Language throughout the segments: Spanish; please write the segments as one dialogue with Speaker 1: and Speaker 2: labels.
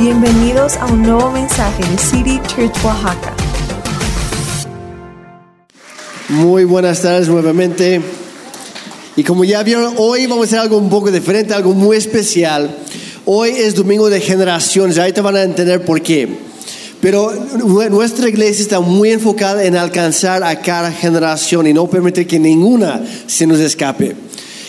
Speaker 1: Bienvenidos a un nuevo mensaje de City Church Oaxaca.
Speaker 2: Muy buenas tardes nuevamente. Y como ya vieron, hoy vamos a hacer algo un poco diferente, algo muy especial. Hoy es domingo de generaciones, ahorita van a entender por qué. Pero nuestra iglesia está muy enfocada en alcanzar a cada generación y no permitir que ninguna se nos escape.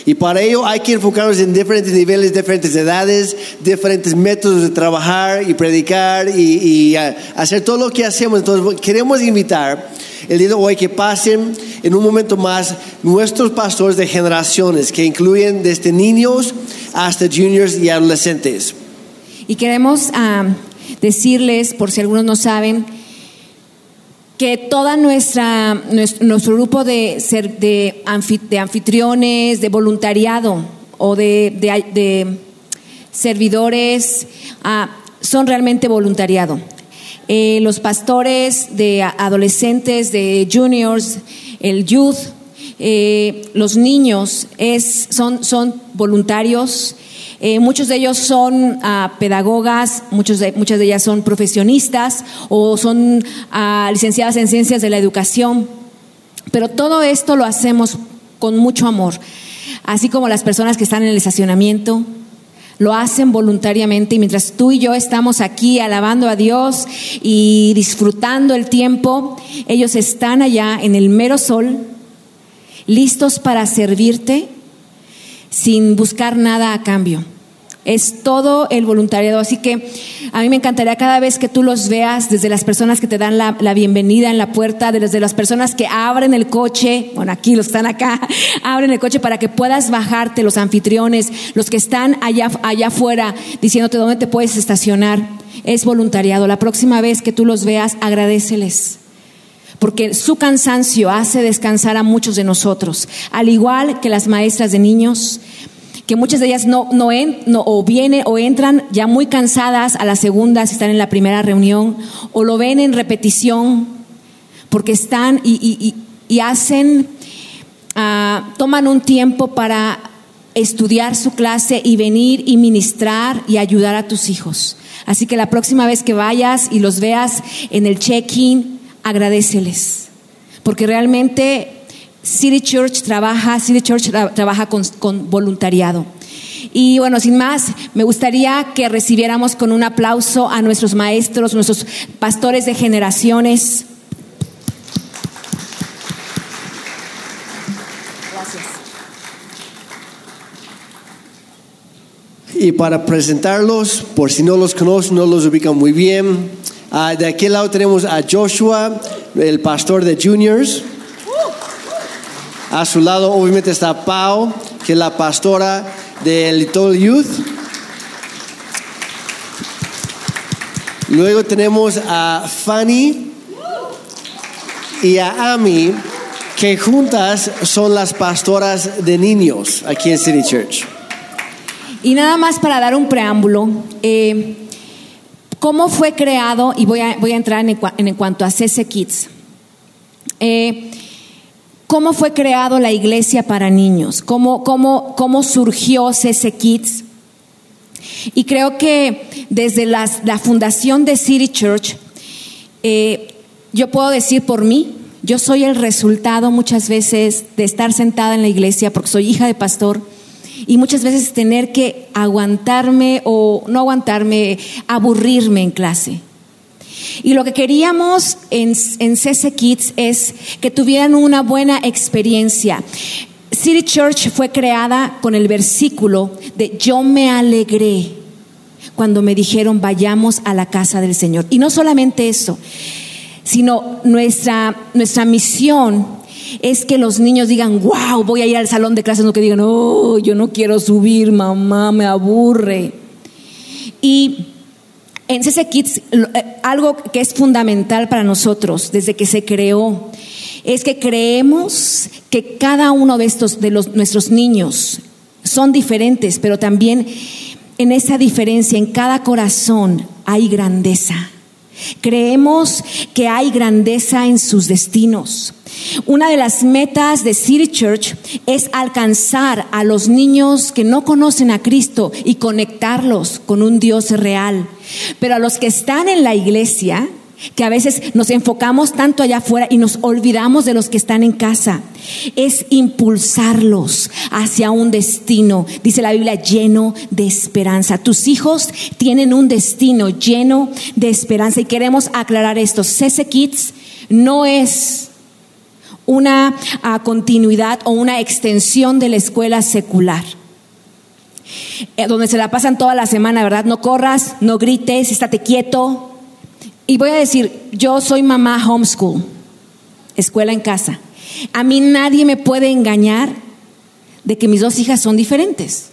Speaker 2: Y para ello hay que enfocarnos en diferentes niveles, diferentes edades, diferentes métodos de trabajar y predicar y, uh, hacer todo lo que hacemos. Entonces queremos invitar el día de hoy que pasen en un momento más nuestros pastores de generaciones, que incluyen desde niños hasta juniors y adolescentes.
Speaker 3: Y queremos uh, decirles, por si algunos no saben, que toda nuestra nuestro, grupo de, de, anfitriones, de voluntariado o de, servidores ah, son realmente voluntariado. Eh, los pastores de adolescentes, de juniors, el youth, eh, los niños es, son, son voluntarios eh, muchos de ellos son ah, pedagogas, muchos de, muchas de ellas son profesionistas o son ah, licenciadas en ciencias de la educación. Pero todo esto lo hacemos con mucho amor, así como las personas que están en el estacionamiento, lo hacen voluntariamente y mientras tú y yo estamos aquí alabando a Dios y disfrutando el tiempo, ellos están allá en el mero sol, listos para servirte sin buscar nada a cambio. Es todo el voluntariado. Así que a mí me encantaría cada vez que tú los veas, desde las personas que te dan la, bienvenida en la puerta, desde las personas que abren el coche, bueno, aquí los están acá, abren el coche para que puedas bajarte, los anfitriones, los que están allá, allá afuera, diciéndote dónde te puedes estacionar. Es voluntariado. La próxima vez que tú los veas, agradeceles porque su cansancio hace descansar a muchos de nosotros, al igual que las maestras de niños, que muchas de ellas no, no, o vienen o entran ya muy cansadas a la segunda si están en la primera reunión, o lo ven en repetición, porque están y, hacen, ah, toman un tiempo para estudiar su clase y venir y ministrar y ayudar a tus hijos. Así que la próxima vez que vayas y los veas en el check-in, agradeceles, porque realmente City Church trabaja, City Church trabaja con, voluntariado. Y bueno, sin más, me gustaría que recibiéramos con un aplauso a nuestros maestros, nuestros pastores de generaciones.
Speaker 2: Gracias. Y para presentarlos, por si no los conocen, no los ubican muy bien, ah, de aquel lado tenemos a Joshua, el pastor de Juniors. A su lado obviamente está Pau, que es la pastora del Little Youth. Luego tenemos a Fanny y a Amy, que juntas son las pastoras de niños aquí en City Church.
Speaker 3: Y nada más para dar un preámbulo, eh, ¿cómo fue creado? Y voy a, voy a entrar en, en, cuanto a CC Kids. Eh, cómo fue creado la iglesia para niños, cómo, cómo, cómo surgió CC Kids. Y creo que desde la fundación de City Church, eh, yo puedo decir por mí, yo soy el resultado muchas veces de estar sentada en la iglesia porque soy hija de pastor y muchas veces tener que aguantarme o no aguantarme, aburrirme en clase. Y lo que queríamos en, en CC Kids es que tuvieran una buena experiencia. City Church fue creada con el versículo de yo me alegré cuando me dijeron vayamos a la casa del Señor. Y no solamente eso, sino nuestra, nuestra misión es que los niños digan, wow, voy a ir al salón de clases, no que digan, oh, yo no quiero subir, mamá, me aburre. Y en CC Kids, eh, algo que es fundamental para nosotros desde que se creó, es que creemos que cada uno de estos, de los, nuestros niños, son diferentes, pero también en esa diferencia, en cada corazón hay grandeza. Creemos que hay grandeza en sus destinos. Una de las metas de City Church es alcanzar a los niños que no conocen a Cristo y conectarlos con un Dios real. Pero a los que están en la iglesia, que a veces nos enfocamos tanto allá afuera y nos olvidamos de los que están en casa. Es impulsarlos hacia un destino, dice la Biblia, lleno de esperanza. Tus hijos tienen un destino lleno de esperanza y queremos aclarar esto. CC Kids no es una ah, continuidad o una extensión de la escuela secular. Eh, donde se la pasan toda la semana, ¿verdad? No corras, no grites, estate quieto, y voy a decir, yo soy mamá homeschool, escuela en casa. A mí nadie me puede engañar de que mis dos hijas son diferentes.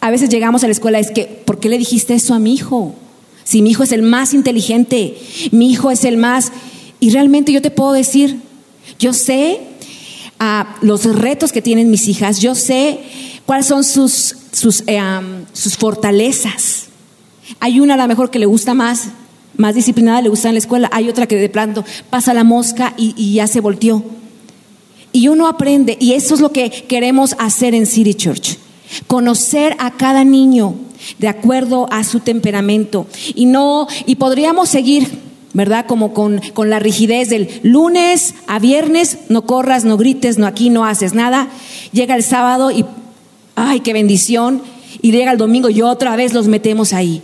Speaker 3: A veces llegamos a la escuela, es que, ¿por qué le dijiste eso a mi hijo? Si mi hijo es el más inteligente, mi hijo es el más... Y realmente yo te puedo decir, yo sé ah, los retos que tienen mis hijas, yo sé cuáles son sus, sus, eh, sus fortalezas. Hay una a lo mejor que le gusta más más disciplinada le gusta en la escuela, hay otra que de pronto pasa la mosca y, ya se volteó. Y uno aprende, y eso es lo que queremos hacer en City Church, conocer a cada niño de acuerdo a su temperamento. Y no, y podríamos seguir, ¿verdad? Como con, con la rigidez del lunes a viernes, no corras, no grites, no aquí no haces nada. Llega el sábado y, ay, qué bendición. Y llega el domingo y otra vez los metemos ahí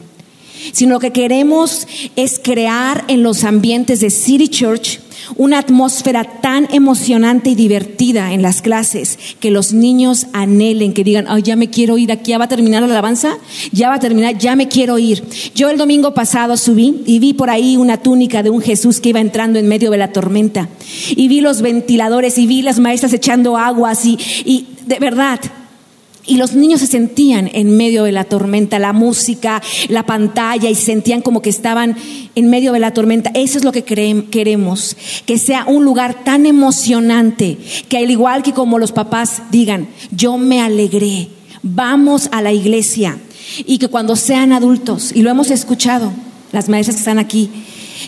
Speaker 3: sino lo que queremos es crear en los ambientes de City Church una atmósfera tan emocionante y divertida en las clases que los niños anhelen, que digan, ay, ya me quiero ir, aquí ya va a terminar la alabanza, ya va a terminar, ya me quiero ir. Yo el domingo pasado subí y vi por ahí una túnica de un Jesús que iba entrando en medio de la tormenta y vi los ventiladores y vi las maestras echando aguas y, y de verdad, y los niños se sentían en medio de la tormenta, la música, la pantalla, y se sentían como que estaban en medio de la tormenta. Eso es lo que queremos, que sea un lugar tan emocionante, que al igual que como los papás digan, yo me alegré, vamos a la iglesia, y que cuando sean adultos, y lo hemos escuchado, las maestras que están aquí,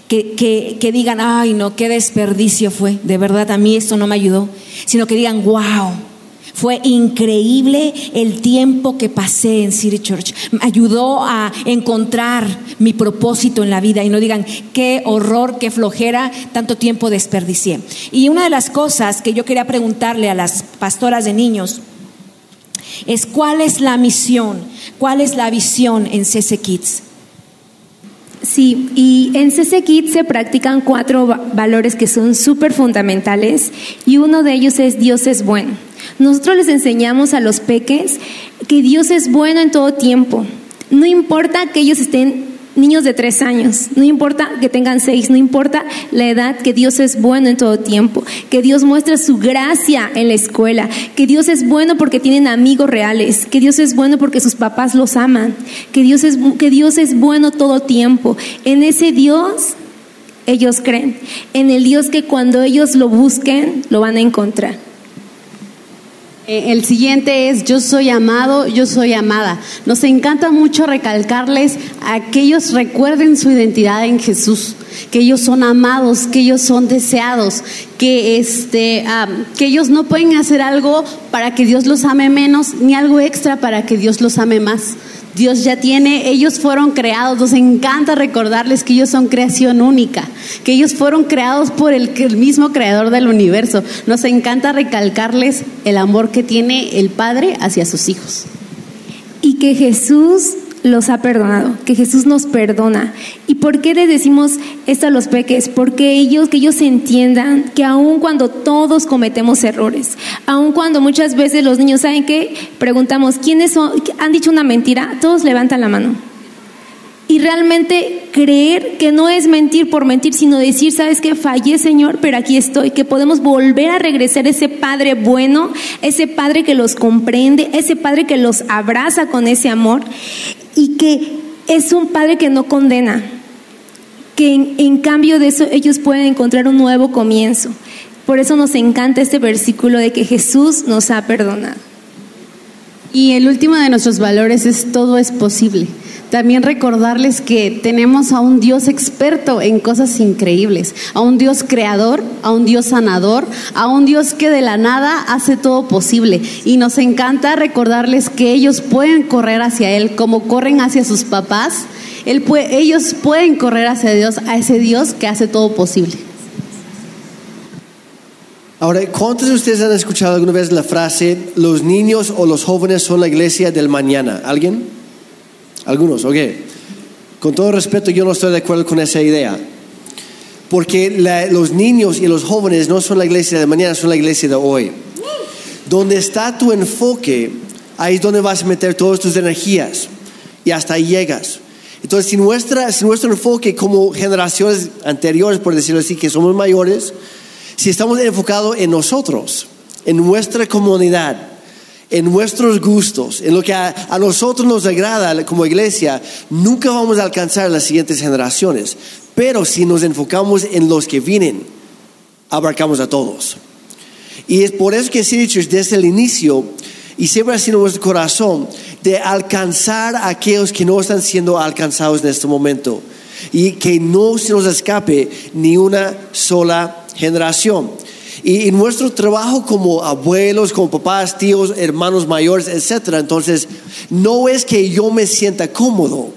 Speaker 3: que, que, que digan, ay no, qué desperdicio fue, de verdad a mí esto no me ayudó, sino que digan, wow fue increíble el tiempo que pasé en City Church. Me ayudó a encontrar mi propósito en la vida y no digan qué horror, qué flojera, tanto tiempo desperdicié. Y una de las cosas que yo quería preguntarle a las pastoras de niños es cuál es la misión, cuál es la visión en CC Kids.
Speaker 4: Sí, y en CC Kids se practican cuatro valores que son súper fundamentales y uno de ellos es Dios es bueno. Nosotros les enseñamos a los peques que Dios es bueno en todo tiempo. No importa que ellos estén niños de tres años, no importa que tengan seis, no importa la edad, que Dios es bueno en todo tiempo, que Dios muestra su gracia en la escuela, que Dios es bueno porque tienen amigos reales, que Dios es bueno porque sus papás los aman, que Dios es, que Dios es bueno todo tiempo. En ese Dios ellos creen, en el Dios que cuando ellos lo busquen, lo van a encontrar.
Speaker 5: Eh, el siguiente es yo soy amado, yo soy amada. Nos encanta mucho recalcarles a que ellos recuerden su identidad en Jesús, que ellos son amados, que ellos son deseados, que este, que ellos no pueden hacer algo para que Dios los ame menos, ni algo extra para que Dios los ame más. Dios ya tiene, ellos fueron creados, nos encanta recordarles que ellos son creación única, que ellos fueron creados por el, mismo creador del universo. Nos encanta recalcarles el amor que tiene el Padre hacia sus hijos.
Speaker 4: Y que Jesús los ha perdonado, que Jesús nos perdona. ¿Y por qué les decimos esto a los peques? Porque ellos, que ellos entiendan que aun cuando todos cometemos errores, aun cuando muchas veces los niños saben que preguntamos, ¿quiénes son, han dicho una mentira? Todos levantan la mano. Y realmente creer que no es mentir por mentir, sino decir, sabes que fallé Señor, pero aquí estoy, que podemos volver a regresar ese Padre bueno, ese Padre que los comprende, ese Padre que los abraza con ese amor y que es un Padre que no condena, que en, cambio de eso ellos pueden encontrar un nuevo comienzo. Por eso nos encanta este versículo de que Jesús nos ha perdonado.
Speaker 5: Y el último de nuestros valores es todo es posible. También recordarles que tenemos a un Dios experto en cosas increíbles, a un Dios creador, a un Dios sanador, a un Dios que de la nada hace todo posible. Y nos encanta recordarles que ellos pueden correr hacia Él como corren hacia sus papás. Ellos pueden correr hacia Dios, a ese Dios que hace todo posible.
Speaker 2: Ahora, ¿cuántos de ustedes han escuchado alguna vez la frase, los niños o los jóvenes son la iglesia del mañana? ¿Alguien? Algunos, ok. Con todo respeto, yo no estoy de acuerdo con esa idea. Porque los niños y los jóvenes no son la iglesia de mañana, son la iglesia de hoy. Donde está tu enfoque, ahí es donde vas a meter todas tus energías. Y hasta ahí llegas. Entonces, si, nuestra, si nuestro enfoque como generaciones anteriores, por decirlo así, que somos mayores, si estamos enfocados en nosotros, en nuestra comunidad, en nuestros gustos, en lo que a, nosotros nos agrada como iglesia, nunca vamos a alcanzar las siguientes generaciones. Pero si nos enfocamos en los que vienen, abarcamos a todos. Y es por eso que City Church desde el inicio, y siempre ha sido nuestro corazón, de alcanzar a aquellos que no están siendo alcanzados en este momento. Y que no se nos escape ni una sola generación. Y, nuestro trabajo como abuelos, como papás, tíos, hermanos mayores, etcétera, entonces no es que yo me sienta cómodo,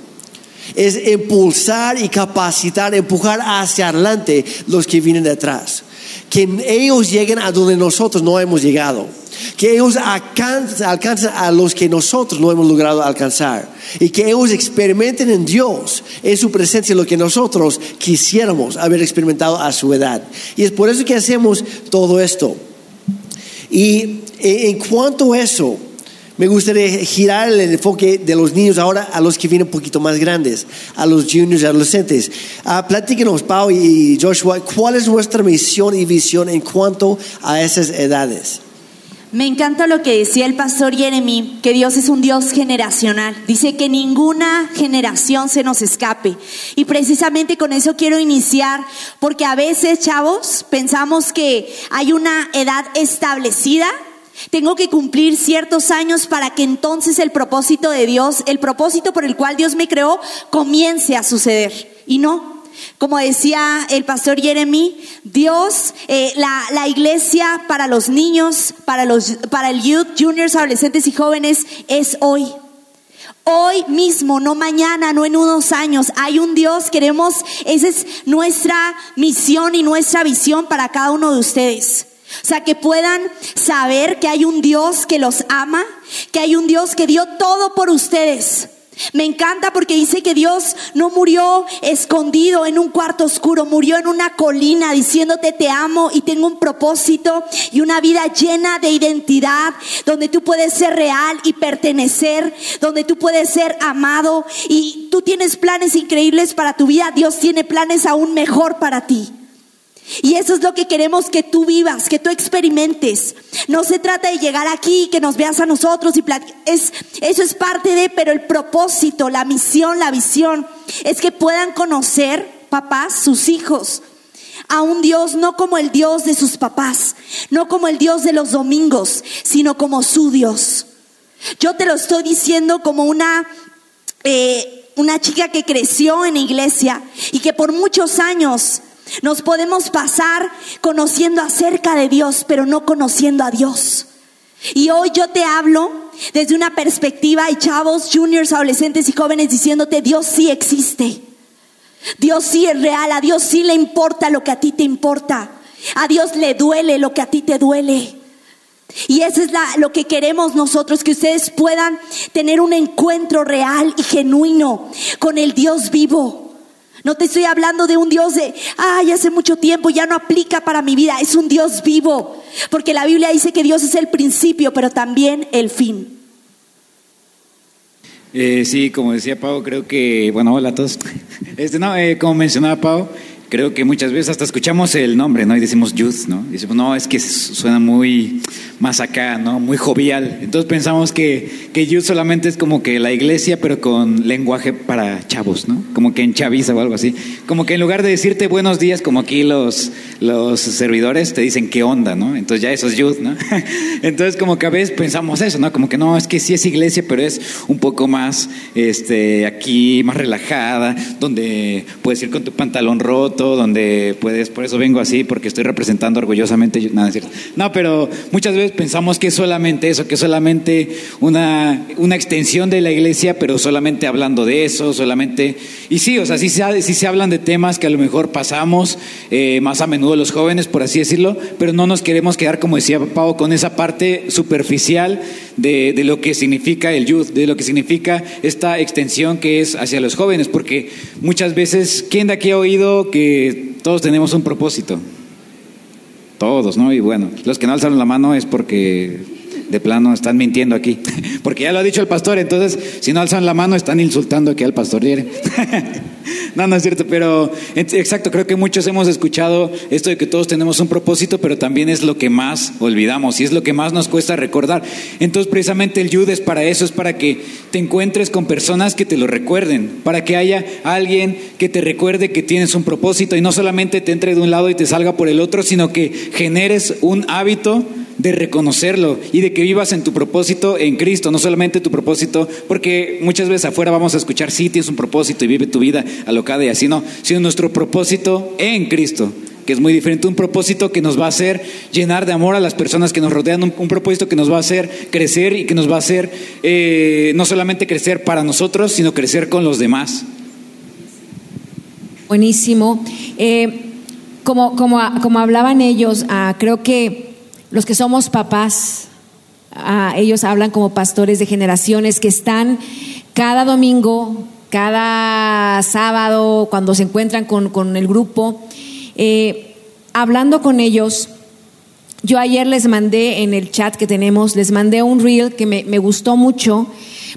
Speaker 2: es impulsar y capacitar, empujar hacia adelante los que vienen detrás. Que ellos lleguen a donde nosotros no hemos llegado. Que ellos alcancen, a los que nosotros no hemos logrado alcanzar. Y que ellos experimenten en Dios, en su presencia, lo que nosotros quisiéramos haber experimentado a su edad. Y es por eso que hacemos todo esto. Y en cuanto a eso, me gustaría girar el enfoque de los niños ahora a los que vienen un poquito más grandes, a los juniors adolescentes. Ah, platíquenos, Pau y Joshua, ¿cuál es nuestra misión y visión en cuanto a esas edades?
Speaker 6: Me encanta lo que decía el pastor Jeremy, que Dios es un Dios generacional. Dice que ninguna generación se nos escape. Y precisamente con eso quiero iniciar, porque a veces, chavos, pensamos que hay una edad establecida. Tengo que cumplir ciertos años para que entonces el propósito de Dios, el propósito por el cual Dios me creó, comience a suceder. Y no, como decía el pastor Jeremy, Dios, eh, la, la, iglesia para los niños, para, los, para el youth, juniors, adolescentes y jóvenes es hoy. Hoy mismo, no mañana, no en unos años. Hay un Dios, queremos, esa es nuestra misión y nuestra visión para cada uno de ustedes. O sea, que puedan saber que hay un Dios que los ama, que hay un Dios que dio todo por ustedes. Me encanta porque dice que Dios no murió escondido en un cuarto oscuro, murió en una colina diciéndote te amo y tengo un propósito y una vida llena de identidad, donde tú puedes ser real y pertenecer, donde tú puedes ser amado y tú tienes planes increíbles para tu vida, Dios tiene planes aún mejor para ti. Y eso es lo que queremos que tú vivas, que tú experimentes. No se trata de llegar aquí, que nos veas a nosotros y es eso es parte de, pero el propósito, la misión, la visión es que puedan conocer papás, sus hijos, a un Dios no como el Dios de sus papás, no como el Dios de los domingos, sino como su Dios. Yo te lo estoy diciendo como una eh, una chica que creció en iglesia y que por muchos años nos podemos pasar conociendo acerca de Dios, pero no conociendo a Dios. Y hoy yo te hablo desde una perspectiva, y chavos, juniors, adolescentes y jóvenes, diciéndote, Dios sí existe. Dios sí es real, a Dios sí le importa lo que a ti te importa. A Dios le duele lo que a ti te duele. Y eso es lo que queremos nosotros, que ustedes puedan tener un encuentro real y genuino con el Dios vivo. No te estoy hablando de un Dios de, ay, hace mucho tiempo, ya no aplica para mi vida. Es un Dios vivo. Porque la Biblia dice que Dios es el principio, pero también el fin.
Speaker 7: Eh, sí, como decía Pau, creo que, bueno, hola a todos. Este, no, eh, como mencionaba Pau, creo que muchas veces hasta escuchamos el nombre, ¿no? Y decimos youth, ¿no? Y decimos, no, es que suena muy más acá, ¿no? Muy jovial. Entonces pensamos que, que youth solamente es como que la iglesia, pero con lenguaje para chavos, ¿no? Como que en chaviza o algo así. Como que en lugar de decirte buenos días, como aquí los, los servidores te dicen qué onda, ¿no? Entonces ya eso es youth, ¿no? Entonces como que a veces pensamos eso, ¿no? Como que no, es que sí es iglesia, pero es un poco más, este, aquí, más relajada, donde puedes ir con tu pantalón roto, donde puedes, por eso vengo así, porque estoy representando orgullosamente, nada, es cierto. No, pero muchas veces pensamos que es solamente eso, que es solamente una, una extensión de la iglesia, pero solamente hablando de eso, solamente... Y sí, o sea, sí se, sí se hablan de temas que a lo mejor pasamos eh, más a menudo los jóvenes, por así decirlo, pero no nos queremos quedar, como decía Pau, con esa parte superficial de, de lo que significa el youth, de lo que significa esta extensión que es hacia los jóvenes, porque muchas veces, ¿quién de aquí ha oído que todos tenemos un propósito? Todos, ¿no? Y bueno, los que no alzaron la mano es porque de plano están mintiendo aquí, porque ya lo ha dicho el pastor, entonces si no alzan la mano están insultando aquí al pastor. no, no es cierto, pero exacto, creo que muchos hemos escuchado esto de que todos tenemos un propósito, pero también es lo que más olvidamos y es lo que más nos cuesta recordar. Entonces precisamente el Yud es para eso, es para que te encuentres con personas que te lo recuerden, para que haya alguien que te recuerde que tienes un propósito y no solamente te entre de un lado y te salga por el otro, sino que generes un hábito de reconocerlo y de que vivas en tu propósito en Cristo, no solamente tu propósito, porque muchas veces afuera vamos a escuchar, sí, tienes un propósito y vive tu vida alocada y así no, sino nuestro propósito en Cristo que es muy diferente, un propósito que nos va a hacer llenar de amor a las personas que nos rodean, un, propósito que nos va a hacer crecer y que nos va a hacer eh, no solamente crecer para nosotros, sino crecer con los demás.
Speaker 3: Buenísimo. Eh, como, como, como hablaban ellos, ah, creo que los que somos papás, ah, ellos hablan como pastores de generaciones que están cada domingo, cada sábado, cuando se encuentran con, el grupo, eh, hablando con ellos. Yo ayer les mandé en el chat que tenemos, les mandé un reel que me, gustó mucho,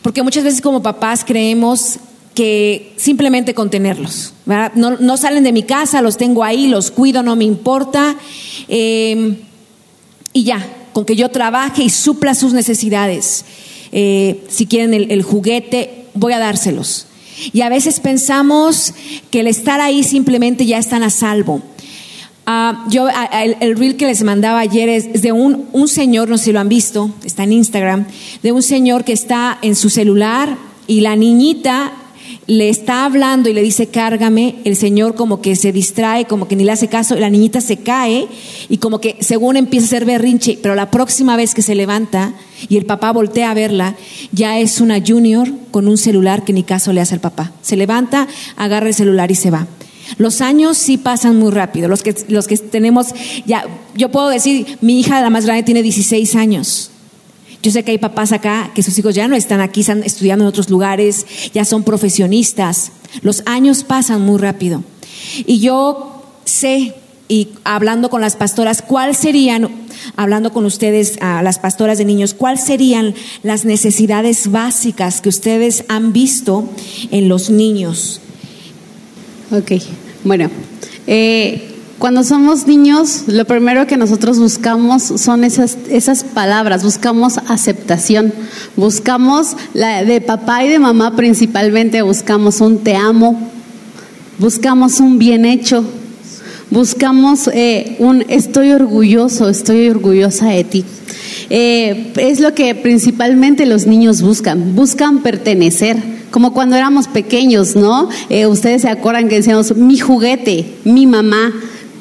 Speaker 3: porque muchas veces como papás creemos que simplemente contenerlos, no, no, salen de mi casa, los tengo ahí, los cuido, no me importa. Eh, y ya, con que yo trabaje y supla sus necesidades. Eh, si quieren el, juguete, voy a dárselos. Y a veces pensamos que el estar ahí simplemente ya están a salvo. Ah, yo, el, reel que les mandaba ayer es, de un, un, señor, no sé si lo han visto, está en Instagram, de un señor que está en su celular y la niñita le está hablando y le dice, cárgame, el señor como que se distrae, como que ni le hace caso, la niñita se cae y como que según empieza a ser berrinche, pero la próxima vez que se levanta y el papá voltea a verla, ya es una junior con un celular que ni caso le hace al papá. Se levanta, agarra el celular y se va. Los años sí pasan muy rápido. Los que, los que tenemos, ya, yo puedo decir, mi hija la más grande tiene 16 años. Yo sé que hay papás acá que sus hijos ya no están aquí, están estudiando en otros lugares, ya son profesionistas. Los años pasan muy rápido. Y yo sé, y hablando con las pastoras, ¿cuál serían, hablando con ustedes, las pastoras de niños, cuáles serían las necesidades básicas que ustedes han visto en los niños?
Speaker 5: Ok, bueno. Eh, cuando somos niños, lo primero que nosotros buscamos son esas, palabras, buscamos aceptación, buscamos la de papá y de mamá principalmente, buscamos un te amo, buscamos un bien hecho, buscamos eh, un estoy orgulloso, estoy orgullosa de ti. Eh, es lo que principalmente los niños buscan, buscan pertenecer, como cuando éramos pequeños, ¿no? Eh, ustedes se acuerdan que decíamos mi juguete, mi mamá,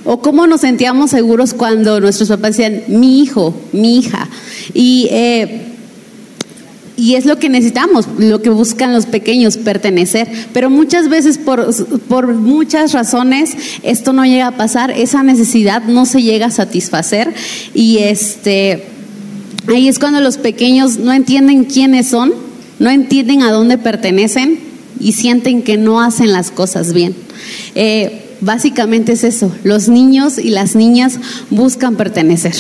Speaker 5: o cómo nos sentíamos seguros cuando nuestros papás decían, mi hijo, mi hija. Y, eh, y es lo que necesitamos, lo que buscan los pequeños, pertenecer. Pero muchas veces, por, por muchas razones, esto no llega a pasar, esa necesidad no se llega a satisfacer. Y este, ahí es cuando los pequeños no entienden quiénes son, no entienden a dónde pertenecen y sienten que no hacen las cosas bien. Eh, Básicamente es eso, los niños y las niñas buscan pertenecer.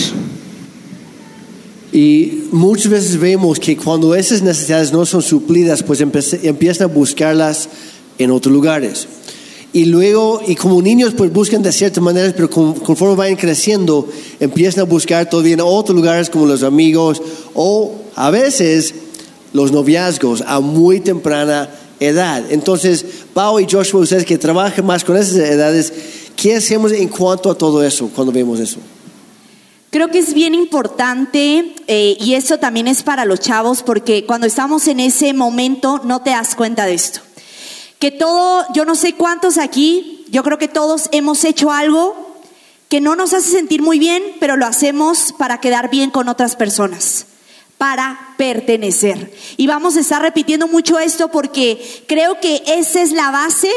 Speaker 2: Y muchas veces vemos que cuando esas necesidades no son suplidas, pues empiezan a buscarlas en otros lugares. Y luego, y como niños, pues buscan de ciertas maneras, pero con- conforme vayan creciendo, empiezan a buscar todavía en otros lugares como los amigos o a veces los noviazgos a muy temprana edad. Entonces, Pau y Joshua, ustedes que trabajan más con esas edades, ¿qué hacemos en cuanto a todo eso cuando vemos eso?
Speaker 6: Creo que es bien importante eh, y eso también es para los chavos porque cuando estamos en ese momento no te das cuenta de esto. Que todo, yo no sé cuántos aquí, yo creo que todos hemos hecho algo que no nos hace sentir muy bien, pero lo hacemos para quedar bien con otras personas, para pertenecer. Y vamos a estar repitiendo mucho esto porque creo que esa es la base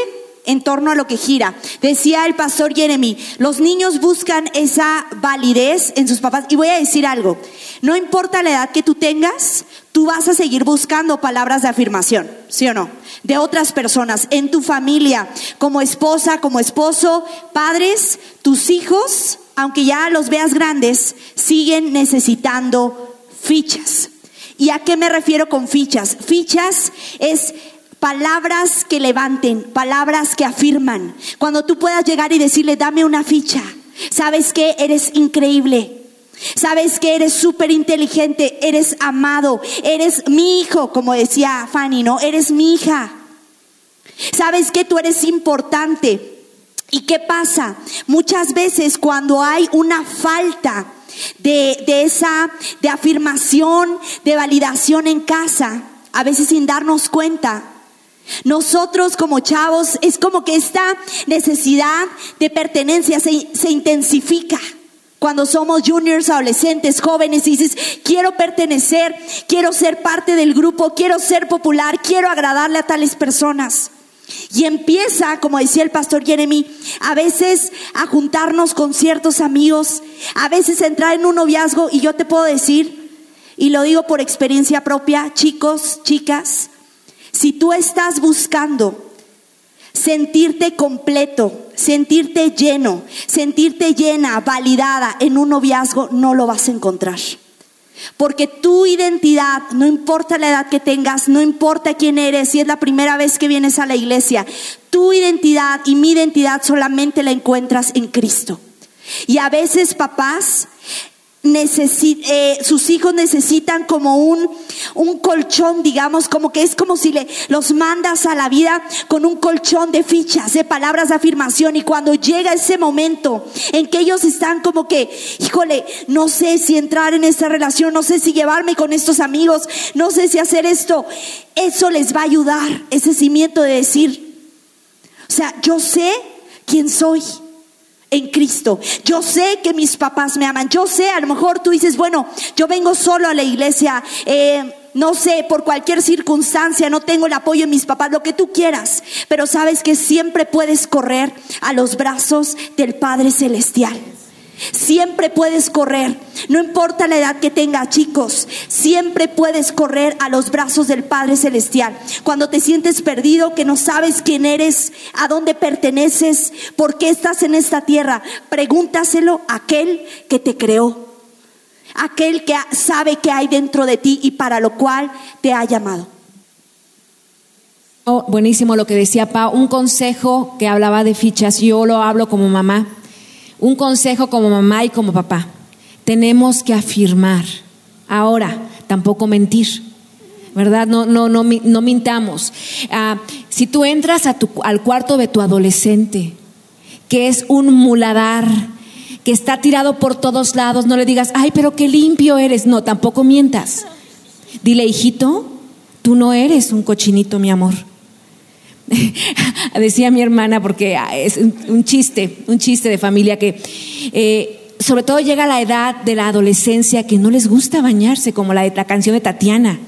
Speaker 6: en torno a lo que gira. Decía el pastor Jeremy, los niños buscan esa validez en sus papás. Y voy a decir algo, no importa la edad que tú tengas, tú vas a seguir buscando palabras de afirmación, ¿sí o no? De otras personas, en tu familia, como esposa, como esposo, padres, tus hijos, aunque ya los veas grandes, siguen necesitando fichas. ¿Y a qué me refiero con fichas? Fichas es palabras que levanten, palabras que afirman. Cuando tú puedas llegar y decirle, dame una ficha, sabes que eres increíble. Sabes que eres súper inteligente, eres amado, eres mi hijo, como decía Fanny, ¿no? Eres mi hija. Sabes que tú eres importante. ¿Y qué pasa? Muchas veces cuando hay una falta de, de esa, de afirmación, de validación en casa, a veces sin darnos cuenta, nosotros como chavos es como que esta necesidad de pertenencia se, se intensifica. Cuando somos juniors, adolescentes, jóvenes, y dices, quiero pertenecer, quiero ser parte del grupo, quiero ser popular, quiero agradarle a tales personas. Y empieza, como decía el pastor Jeremy, a veces a juntarnos con ciertos amigos, a veces a entrar en un noviazgo, y yo te puedo decir, y lo digo por experiencia propia, chicos, chicas, si tú estás buscando sentirte completo, sentirte lleno, sentirte llena, validada en un noviazgo, no lo vas a encontrar. Porque tu identidad, no importa la edad que tengas, no importa quién eres, si es la primera vez que vienes a la iglesia, tu identidad y mi identidad solamente la encuentras en Cristo. Y a veces papás, necesi- eh, sus hijos necesitan como un, un colchón, digamos, como que es como si le, los mandas a la vida con un colchón de fichas, de palabras de afirmación. Y cuando llega ese momento en que ellos están como que, híjole, no sé si entrar en esta relación, no sé si llevarme con estos amigos, no sé si hacer esto, eso les va a ayudar, ese cimiento de decir, o sea, yo sé quién soy en Cristo. Yo sé que mis papás me aman. Yo sé, a lo mejor tú dices, bueno, yo vengo solo a la iglesia. eh, no sé, por cualquier circunstancia, no tengo el apoyo de mis papás, lo que tú quieras, pero sabes que siempre puedes correr a los brazos del Padre Celestial. Siempre puedes correr, no importa la edad que tengas, chicos, siempre puedes correr a los brazos del Padre Celestial. Cuando te sientes perdido, que no sabes quién eres, a dónde perteneces, por qué estás en esta tierra, pregúntaselo a aquel que te creó, aquel que sabe qué hay dentro de ti y para lo cual te ha llamado.
Speaker 3: Oh, buenísimo lo que decía Pa. Un consejo que hablaba de fichas, yo lo hablo como mamá. Un consejo como mamá y como papá. Tenemos que afirmar. Ahora, tampoco mentir. ¿Verdad? No, no, no, no mintamos. Ah, si tú entras al cuarto de tu adolescente, que es un muladar, que está tirado por todos lados, no le digas, ay, pero qué limpio eres. No, tampoco mientas. Dile, hijito, tú no eres un cochinito, mi amor. Decía mi hermana, porque es un, un chiste, un chiste de familia que eh, sobre todo llega la edad de la adolescencia que no les gusta bañarse, como la de la canción de Tatiana.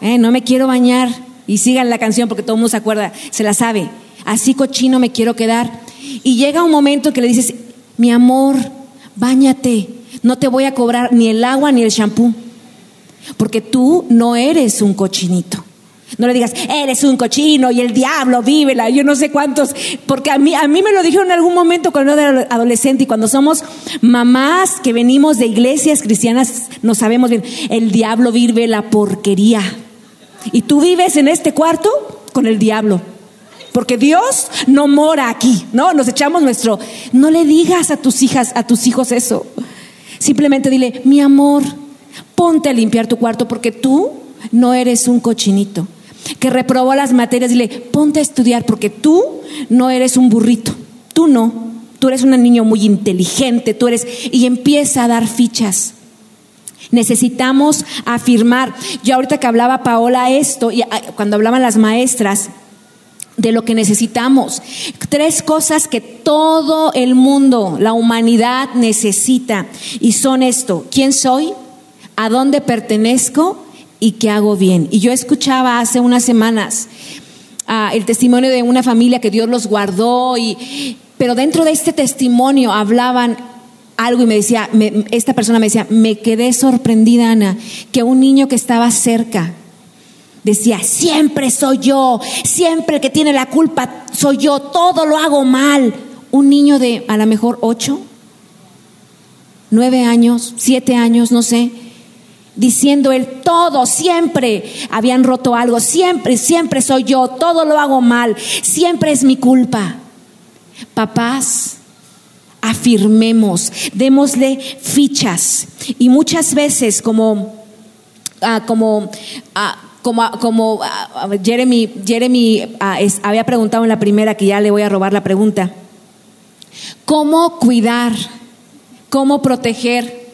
Speaker 3: Eh, no me quiero bañar. Y sigan la canción porque todo el mundo se acuerda, se la sabe. Así cochino me quiero quedar. Y llega un momento que le dices, mi amor, báñate. No te voy a cobrar ni el agua ni el shampoo. Porque tú no eres un cochinito. No le digas, eres un cochino y el diablo, vívela, yo no sé cuántos, porque a mí, a mí me lo dijeron en algún momento cuando era adolescente y cuando somos mamás que venimos de iglesias cristianas, no sabemos bien, el diablo vive la porquería. Y tú vives en este cuarto con el diablo, porque Dios no mora aquí, ¿no? Nos echamos nuestro, no le digas a tus hijas, a tus hijos eso. Simplemente dile, mi amor, ponte a limpiar tu cuarto porque tú no eres un cochinito. Que reprobó las materias, dile, ponte a estudiar porque tú no eres un burrito. Tú no. Tú eres un niño muy inteligente, tú eres... Y empieza a dar fichas. Necesitamos afirmar. Yo ahorita que hablaba Paola esto, y ah, cuando hablaban las maestras, de lo que necesitamos. Tres cosas que todo el mundo, la humanidad necesita. Y son esto, ¿quién soy? ¿A dónde pertenezco? ¿Y qué hago bien? Y yo escuchaba hace unas semanas ah, el testimonio de una familia que Dios los guardó, y, pero dentro de este testimonio hablaban algo y me decía, esta persona me decía, me quedé sorprendida, Ana, que un niño que estaba cerca decía, siempre soy yo, siempre que tiene la culpa soy yo, todo lo hago mal. Un niño de a lo mejor ocho, nueve años, siete años, no sé, diciendo él, todo, siempre habían roto algo, siempre, siempre soy yo, todo lo hago mal, siempre es mi culpa. Papás, afirmemos, démosle fichas. Y muchas veces, como, ah, como, ah, como, como ah, Jeremy, Jeremy había preguntado en la primera, que ya le voy a robar la pregunta, ¿cómo cuidar, cómo proteger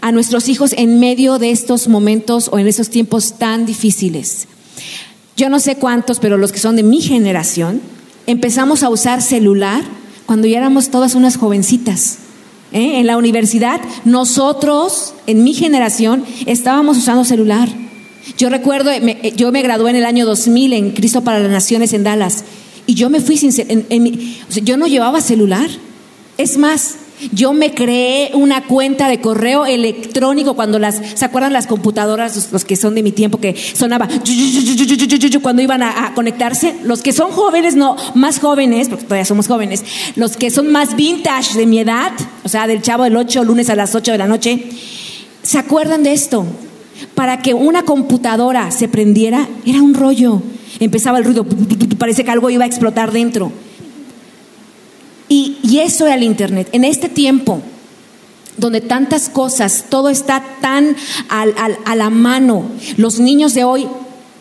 Speaker 3: a nuestros hijos en medio de estos momentos o en esos tiempos tan difíciles? Yo no sé cuántos, pero los que son de mi generación, empezamos a usar celular cuando ya éramos todas unas jovencitas. ¿eh? En la universidad, nosotros, en mi generación, estábamos usando celular. Yo recuerdo, yo me gradué en el año 2000 en Cristo para las Naciones en Dallas y yo me fui sin, yo no llevaba celular. Es más, yo me creé una cuenta de correo electrónico cuando las, ¿se acuerdan las computadoras, los, que son de mi tiempo, que sonaba cuando iban a, conectarse? Los que son jóvenes, no, más jóvenes, porque todavía somos jóvenes, los que son más vintage de mi edad, o sea, del chavo del 8, lunes a las 8 de la noche, ¿se acuerdan de esto? Para que una computadora se prendiera, era un rollo. Empezaba el ruido, parece que algo iba a explotar dentro. Y, eso era el Internet. En este tiempo, donde tantas cosas, todo está tan a la mano, los niños de hoy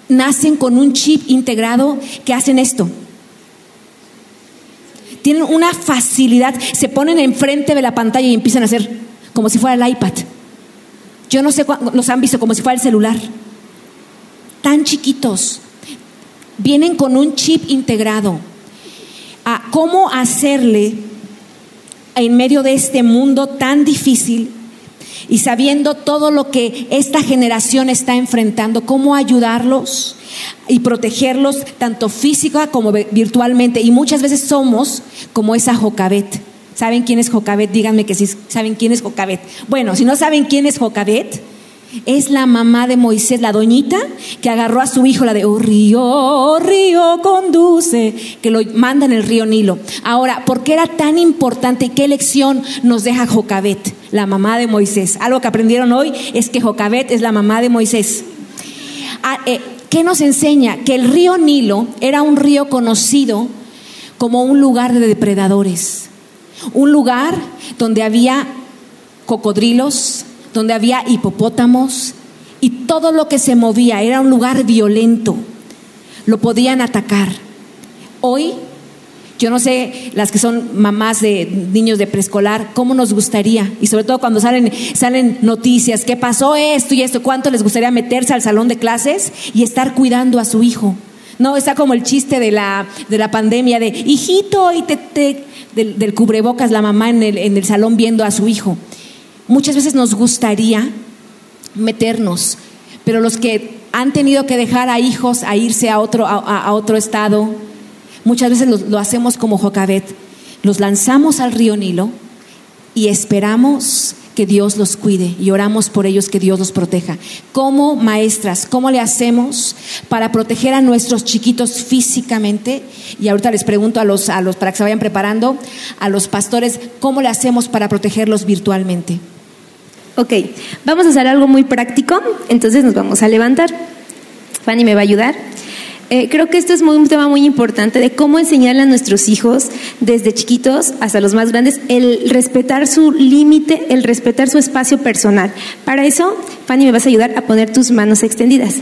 Speaker 3: nacen con un chip integrado que hacen esto. Tienen una facilidad, se ponen enfrente de la pantalla y empiezan a hacer como si fuera el iPad. Yo no sé los han visto como si fuera el celular. Tan chiquitos. Vienen con un chip integrado a cómo hacerle en medio de este mundo tan difícil y sabiendo todo lo que esta generación está enfrentando, cómo ayudarlos y protegerlos tanto física como virtualmente. Y muchas veces somos como esa Jocabet. ¿Saben quién es Jocabet? Díganme que sí saben quién es Jocabet. Bueno, si no saben quién es Jocabet, es la mamá de Moisés, la doñita, que agarró a su hijo, la de, oh río, oh río, conduce, que lo manda en el río Nilo. Ahora, ¿por qué era tan importante y qué lección nos deja Jocabet, la mamá de Moisés? Algo que aprendieron hoy es que Jocabet es la mamá de Moisés. Ah, eh, ¿Qué nos enseña? Que el río Nilo era un río conocido como un lugar de depredadores, un lugar donde había cocodrilos, donde había hipopótamos y todo lo que se movía era un lugar violento. Lo podían atacar. Hoy, yo no sé, las que son mamás de niños de preescolar, cómo nos gustaría, y sobre todo cuando salen, salen noticias, ¿qué pasó esto y esto? ¿Cuánto les gustaría meterse al salón de clases y estar cuidando a su hijo? No, está como el chiste de la, de la pandemia de hijito y te, del, cubrebocas, la mamá en el, en el salón viendo a su hijo. Muchas veces nos gustaría meternos, pero los que han tenido que dejar a hijos a irse a otro, a, otro estado, muchas veces lo, lo hacemos como Jocabet. Los lanzamos al río Nilo y esperamos que Dios los cuide y oramos por ellos que Dios los proteja. Como maestras, ¿cómo le hacemos para proteger a nuestros chiquitos físicamente? Y ahorita les pregunto a los, a los para que se vayan preparando, a los pastores, ¿cómo le hacemos para protegerlos virtualmente?
Speaker 4: Ok, vamos a hacer algo muy práctico, entonces nos vamos a levantar. Fanny me va a ayudar. Eh, creo que esto es muy- un tema muy importante de cómo enseñarle a nuestros hijos desde chiquitos hasta los más grandes el respetar su límite, el respetar su espacio personal. Para eso, Fanny, me vas a ayudar a poner tus manos extendidas.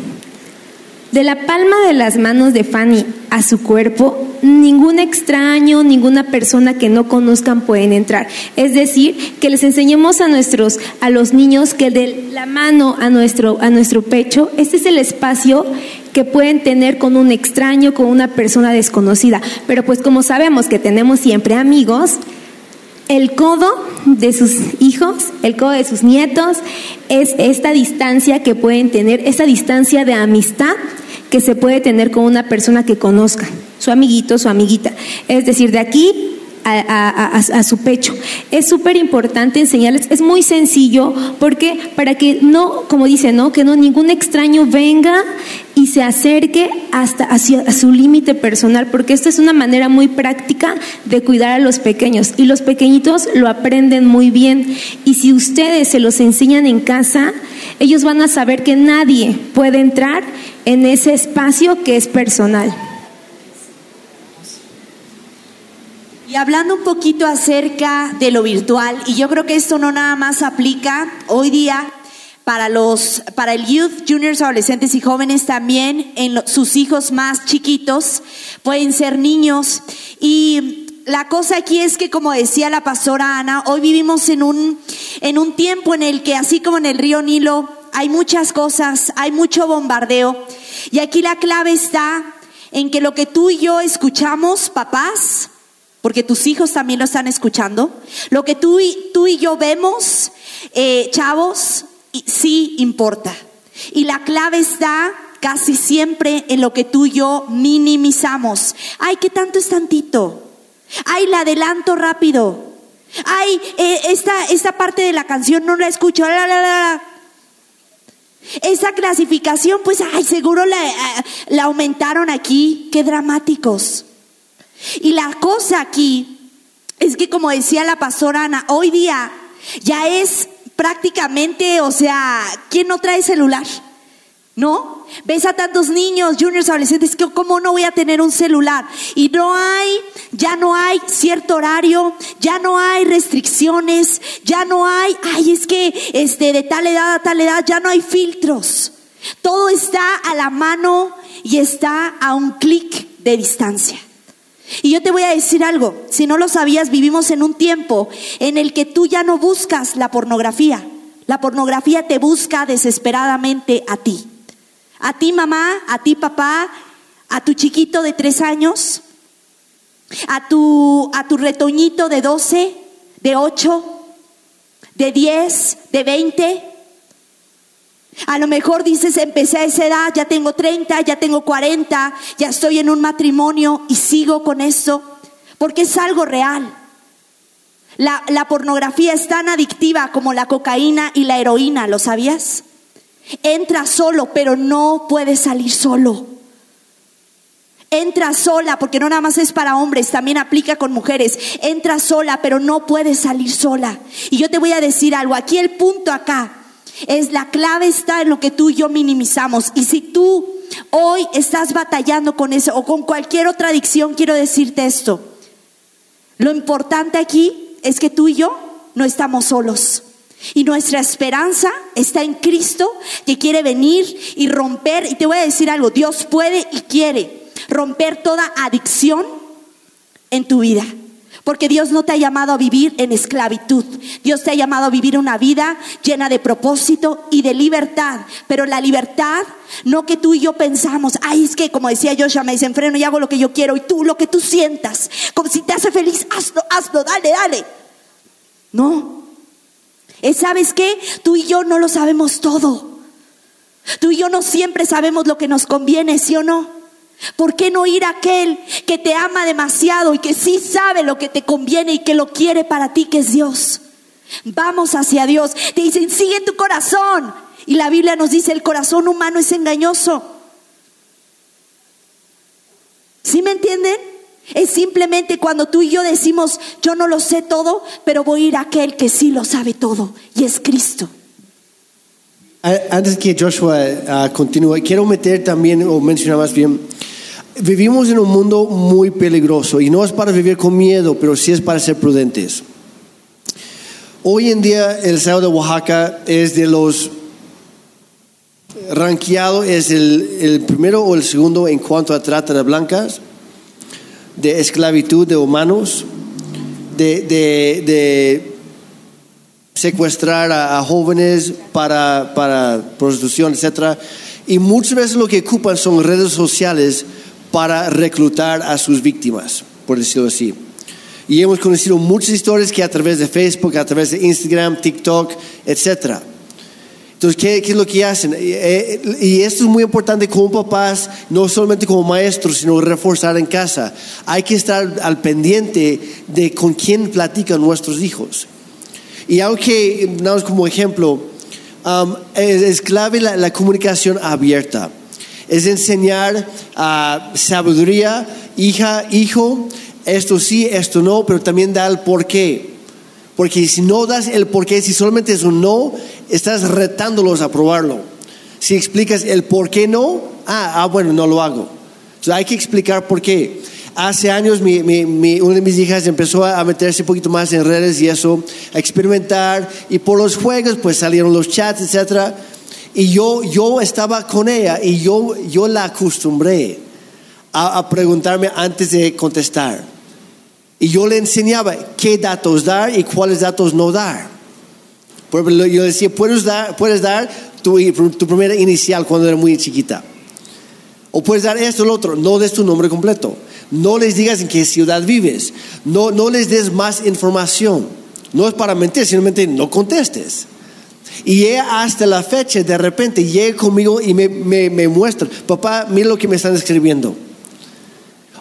Speaker 4: De la palma de las manos de Fanny a su cuerpo, ningún extraño, ninguna persona que no conozcan pueden entrar. Es decir, que les enseñemos a nuestros, a los niños que de la mano a nuestro, a nuestro pecho, este es el espacio que pueden tener con un extraño, con una persona desconocida. Pero pues como sabemos que tenemos siempre amigos, el codo de sus hijos, el codo de sus nietos, es esta distancia que pueden tener, esa distancia de amistad que se puede tener con una persona que conozca, su amiguito, su amiguita. Es decir, de aquí a, su pecho. Es súper importante enseñarles, es muy sencillo, porque para que no, como dice, ¿no? Que no ningún extraño venga y se acerque hasta hacia su límite personal, porque esto es una manera muy práctica de cuidar a los pequeños y los pequeñitos lo aprenden muy bien y si ustedes se los enseñan en casa, ellos van a saber que nadie puede entrar en ese espacio que es personal.
Speaker 6: Y hablando un poquito acerca de lo virtual, y yo creo que esto no nada más aplica hoy día para los, para el youth, juniors, adolescentes y jóvenes también, en sus hijos más chiquitos, pueden ser niños. Y la cosa aquí es que, como decía la pastora Ana, hoy vivimos en un, en un tiempo en el que, así como en el río Nilo, hay muchas cosas, hay mucho bombardeo. Y aquí la clave está en que lo que tú y yo escuchamos, papás, porque tus hijos también lo están escuchando. Lo que tú y, tú y yo vemos, eh, chavos, sí importa. Y la clave está casi siempre en lo que tú y yo minimizamos. Ay, ¿qué tanto es tantito? Ay, la adelanto rápido. Ay, eh, esta, esta parte de la canción no la escucho. La, la. Esa clasificación, pues, ay, seguro la, eh, la aumentaron aquí. Qué dramáticos. Y la cosa aquí es que, como decía la pastora Ana, hoy día ya es prácticamente, o sea, ¿quién no trae celular? ¿No? Ves a tantos niños, juniors, adolescentes, que cómo no voy a tener un celular. Y no hay, ya no hay cierto horario, ya no hay restricciones, ya no hay, ay, es que este, de tal edad a tal edad, ya no hay filtros. Todo está a la mano y está a un clic de distancia. Y yo te voy a decir algo, si no lo sabías, vivimos en un tiempo en el que tú ya no buscas la pornografía. La pornografía te busca desesperadamente a ti. A ti mamá, a ti papá, a tu chiquito de tres años, a tu, a tu retoñito de 12, de 8, de 10, de 20. A lo mejor dices, empecé a esa edad, ya tengo 30, ya tengo 40, ya estoy en un matrimonio y sigo con eso, porque es algo real. La, la pornografía es tan adictiva como la cocaína y la heroína, ¿lo sabías? Entra solo, pero no puede salir solo. Entra sola, porque no nada más es para hombres, también aplica con mujeres. Entra sola, pero no puede salir sola. Y yo te voy a decir algo, aquí el punto acá es la clave está en lo que tú y yo minimizamos. Y si tú hoy estás batallando con eso o con cualquier otra adicción, quiero decirte esto. Lo importante aquí es que tú y yo no estamos solos. Y nuestra esperanza está en Cristo que quiere venir y romper. Y te voy a decir algo, Dios puede y quiere romper toda adicción en tu vida. Porque Dios no te ha llamado a vivir en esclavitud. Dios te ha llamado a vivir una vida llena de propósito y de libertad. Pero la libertad, no que tú y yo pensamos, ay, es que como decía Joshua, me desenfreno y hago lo que yo quiero y tú lo que tú sientas. Como si te hace feliz, hazlo, hazlo, dale, dale. No. Es, ¿sabes qué? Tú y yo no lo sabemos todo. Tú y yo no siempre sabemos lo que nos conviene, ¿sí o no? ¿Por qué no ir a aquel que te ama demasiado y que sí sabe lo que te conviene y que lo quiere para ti, que es Dios? Vamos hacia Dios. Te dicen, sigue tu corazón. Y la Biblia nos dice, el corazón humano es engañoso. ¿Sí me entienden? Es simplemente cuando tú y yo decimos, yo no lo sé todo, pero voy a ir a aquel que sí lo sabe todo, y es Cristo.
Speaker 2: Antes que Joshua ah, continúe, quiero meter también, o mencionar más bien, Vivimos en un mundo muy peligroso y no es para vivir con miedo, pero sí es para ser prudentes. Hoy en día el estado de Oaxaca es de los ranqueado, es el, el primero o el segundo en cuanto a trata de blancas, de esclavitud de humanos, de- de secuestrar a, a jóvenes para, para prostitución, etc. Y muchas veces lo que ocupan son redes sociales para reclutar a sus víctimas, por decirlo así. Y hemos conocido muchas historias que a través de Facebook, a través de Instagram, TikTok, etc. Entonces, ¿qué, qué es lo que hacen? Eh, eh, Y esto es muy importante como papás, no solamente como maestros, sino reforzar en casa. Hay que estar al pendiente de con quién platican nuestros hijos. Y aunque, damos como ejemplo, um, es, es clave la, la comunicación abierta. Es enseñar ah, sabiduría, hija, hijo, esto sí, esto no, pero también da el por qué. Porque si no das el por qué, si solamente es un no, estás retándolos a probarlo. Si explicas el por qué no, ah, ah bueno, no lo hago. Entonces hay que explicar por qué. Hace años mi, mi- mi- una de mis hijas empezó a meterse un poquito más en redes y eso, a experimentar. Y por los juegos, pues salieron los chats, etc. Y yo, yo estaba con ella y yo, yo la acostumbré a, a preguntarme antes de contestar. Y yo le enseñaba qué datos dar y cuáles datos no dar. Por ejemplo, yo decía, puedes dar, puedes dar tu, tu primera inicial cuando era muy chiquita. O puedes dar esto o lo otro. No des tu nombre completo. No les digas en qué ciudad vives. No, no les des más información. No es para mentir, simplemente no contestes. Y ella hasta la fecha, de repente, llega conmigo y me, me, me muestra, papá, mira lo que me están escribiendo.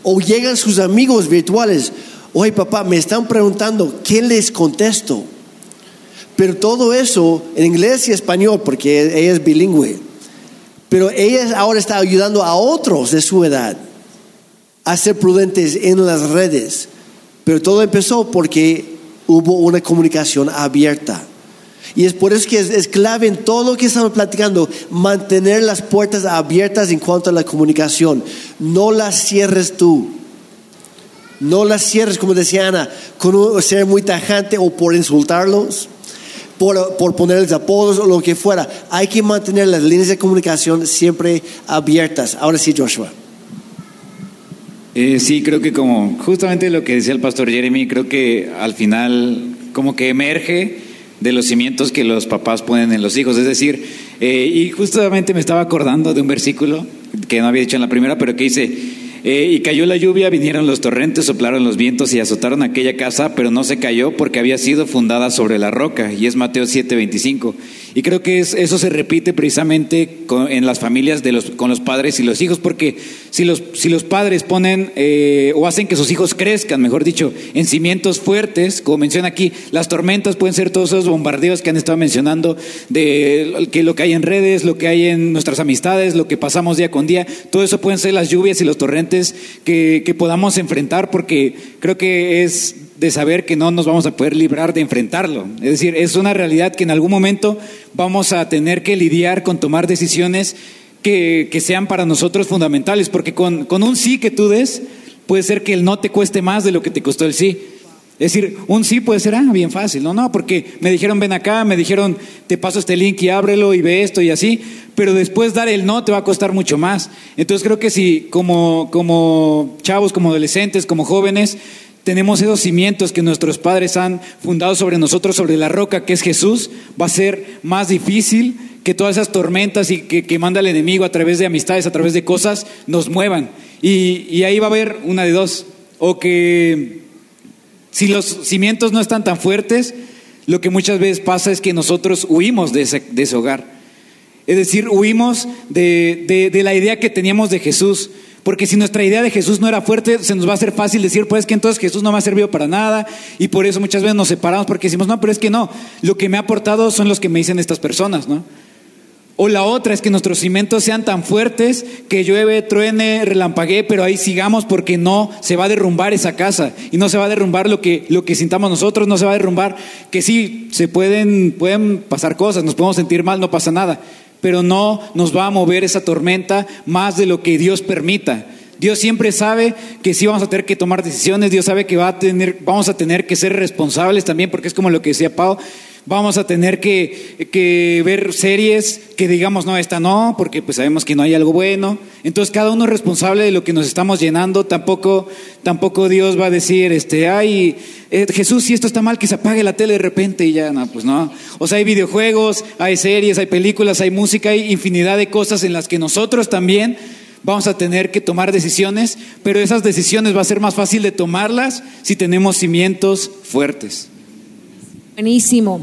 Speaker 2: O llegan sus amigos virtuales, oye papá, me están preguntando, ¿qué les contesto? Pero todo eso en inglés y español, porque ella es bilingüe. Pero ella ahora está ayudando a otros de su edad a ser prudentes en las redes. Pero todo empezó porque hubo una comunicación abierta. Y es por eso que es, clave en todo lo que estamos platicando, mantener las puertas abiertas en cuanto a la comunicación. No las cierres tú. No las cierres, como decía Ana, con un- ser muy tajante o por insultarlos, por, por ponerles apodos o lo que fuera. Hay que mantener las líneas de comunicación siempre abiertas. Ahora sí, Joshua.
Speaker 7: Eh, sí, creo que como justamente lo que decía el pastor Jeremy, creo que al final como que emerge de los cimientos que los papás ponen en los hijos. Es decir, eh, y justamente me estaba acordando de un versículo que no había dicho en la primera, pero que dice, eh, y cayó la lluvia, vinieron los torrentes, soplaron los vientos y azotaron aquella casa, pero no se cayó porque había sido fundada sobre la roca, y es Mateo 7:25. Y creo que es- eso se repite precisamente en las familias de los, con los padres y los hijos, porque si los, si los padres ponen eh, o hacen que sus hijos crezcan, mejor dicho, en cimientos fuertes, como menciona aquí, las tormentas pueden ser todos esos bombardeos que han estado mencionando, de que lo que hay en redes, lo que hay en nuestras amistades, lo que pasamos día con día, todo eso pueden ser las lluvias y los torrentes que, que podamos enfrentar, porque creo que es de saber que no nos vamos a poder librar de enfrentarlo. Es decir, es una realidad que en algún momento vamos a tener que lidiar con tomar decisiones que, que sean para nosotros fundamentales, porque con, con un sí que tú des, puede ser que el no te cueste más de lo que te costó el sí. Es decir, un sí puede ser, ah, bien fácil, no, no, porque me dijeron ven acá, me dijeron te paso este link y ábrelo y ve esto y así, pero después dar el no te va a costar mucho más. Entonces creo que si como, como chavos, como adolescentes, como jóvenes, tenemos esos cimientos que nuestros padres han fundado sobre nosotros, sobre la roca que es Jesús, va a ser más difícil que todas esas tormentas y que, que manda el enemigo a través de amistades, a través de cosas, nos muevan. Y, y ahí va a haber una de dos, o que si los cimientos no están tan fuertes, lo que muchas veces pasa es que nosotros huimos de ese, de ese hogar. Es decir, huimos de, de- de la idea que teníamos de Jesús. Porque si nuestra idea de Jesús no era fuerte, se nos va a hacer fácil decir, pues es que entonces Jesús no me ha servido para nada. Y por eso muchas veces nos separamos porque decimos, no, pero es que no. Lo que me ha aportado son los que me dicen estas personas, ¿no? O la otra es que nuestros cimientos sean tan fuertes que llueve, truene, relampaguee, pero ahí sigamos porque no se va a derrumbar esa casa y no se va a derrumbar lo que, lo que sintamos nosotros, no se va a derrumbar que sí, se pueden, pueden pasar cosas, nos podemos sentir mal, no pasa nada, pero no nos va a mover esa tormenta más de lo que Dios permita. Dios siempre sabe que sí vamos a tener que tomar decisiones, Dios sabe que va a tener, vamos a tener que ser responsables también, porque es como lo que decía Pau, vamos a tener que, ver series que digamos, no, esta no, porque pues sabemos que no hay algo bueno. Entonces cada uno es responsable de lo que nos estamos llenando. Tampoco, tampoco Dios va a decir, este, ay, eh, Jesús, si esto está mal, que se apague la tele de repente y ya, no, pues no. O sea, hay videojuegos, hay series, hay películas, hay música, hay infinidad de cosas en las que nosotros también vamos a tener que tomar decisiones, pero esas decisiones va a ser más fácil de tomarlas si tenemos cimientos fuertes.
Speaker 3: Buenísimo.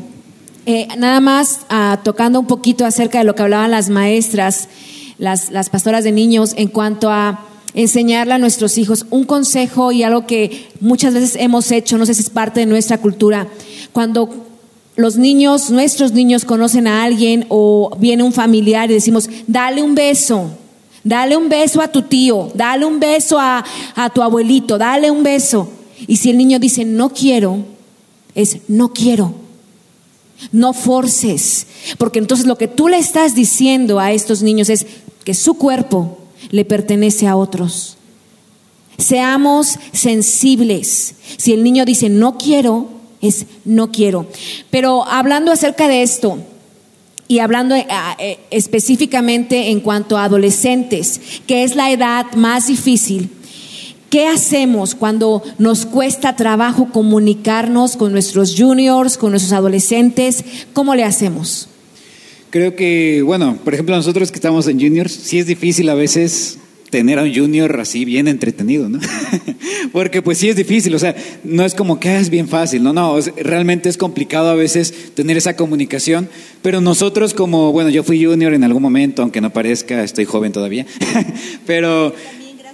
Speaker 3: Eh, nada más ah, tocando un poquito acerca de lo que hablaban las maestras, las, las pastoras de niños, en cuanto a enseñarle a nuestros hijos un consejo y algo que muchas veces hemos hecho, no sé si es parte de nuestra cultura, cuando los niños, nuestros niños conocen a alguien o viene un familiar y decimos, dale un beso, dale un beso a tu tío, dale un beso a, a tu abuelito, dale un beso. Y si el niño dice, no quiero, es no quiero. No forces, porque entonces lo que tú le estás diciendo a estos niños es que su cuerpo le pertenece a otros. Seamos sensibles. Si el niño dice no quiero, es no quiero. Pero hablando acerca de esto y hablando eh, eh, específicamente en cuanto a adolescentes, que es la edad más difícil, ¿Qué hacemos cuando nos cuesta trabajo comunicarnos con nuestros juniors, con nuestros adolescentes? ¿Cómo le hacemos?
Speaker 7: Creo que, bueno, por ejemplo, nosotros que estamos en juniors, sí es difícil a veces tener a un junior así bien entretenido, ¿no? Porque pues sí es difícil, o sea, no es como que ah, es bien fácil, no, no, realmente es complicado a veces tener esa comunicación, pero nosotros como, bueno, yo fui junior en algún momento, aunque no parezca, estoy joven todavía, pero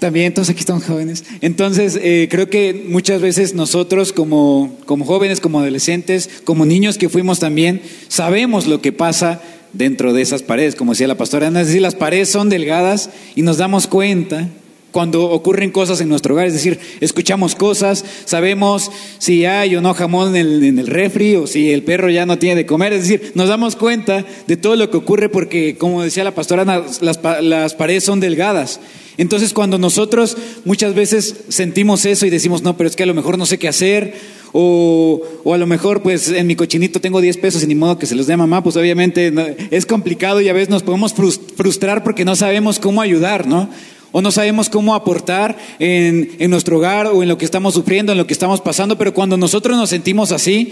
Speaker 7: también, todos aquí estamos jóvenes. Entonces, eh, creo que muchas veces nosotros como, como jóvenes, como adolescentes, como niños que fuimos también, sabemos lo que pasa dentro de esas paredes, como decía la pastora es decir, las paredes son delgadas y nos damos cuenta cuando ocurren cosas en nuestro hogar, es decir, escuchamos cosas, sabemos si hay o no jamón en el, en el, refri o si el perro ya no tiene de comer, es decir, nos damos cuenta de todo lo que ocurre porque, como decía la pastora las, las paredes son delgadas entonces cuando nosotros muchas veces sentimos eso y decimos, no, pero es que a lo mejor no sé qué hacer, o, o a lo mejor pues en mi cochinito tengo 10 pesos y ni modo que se los dé a mamá, pues obviamente es complicado y a veces nos podemos frustrar porque no sabemos cómo ayudar, ¿no? O no sabemos cómo aportar en, en nuestro hogar o en lo que estamos sufriendo, en lo que estamos pasando, pero cuando nosotros nos sentimos así,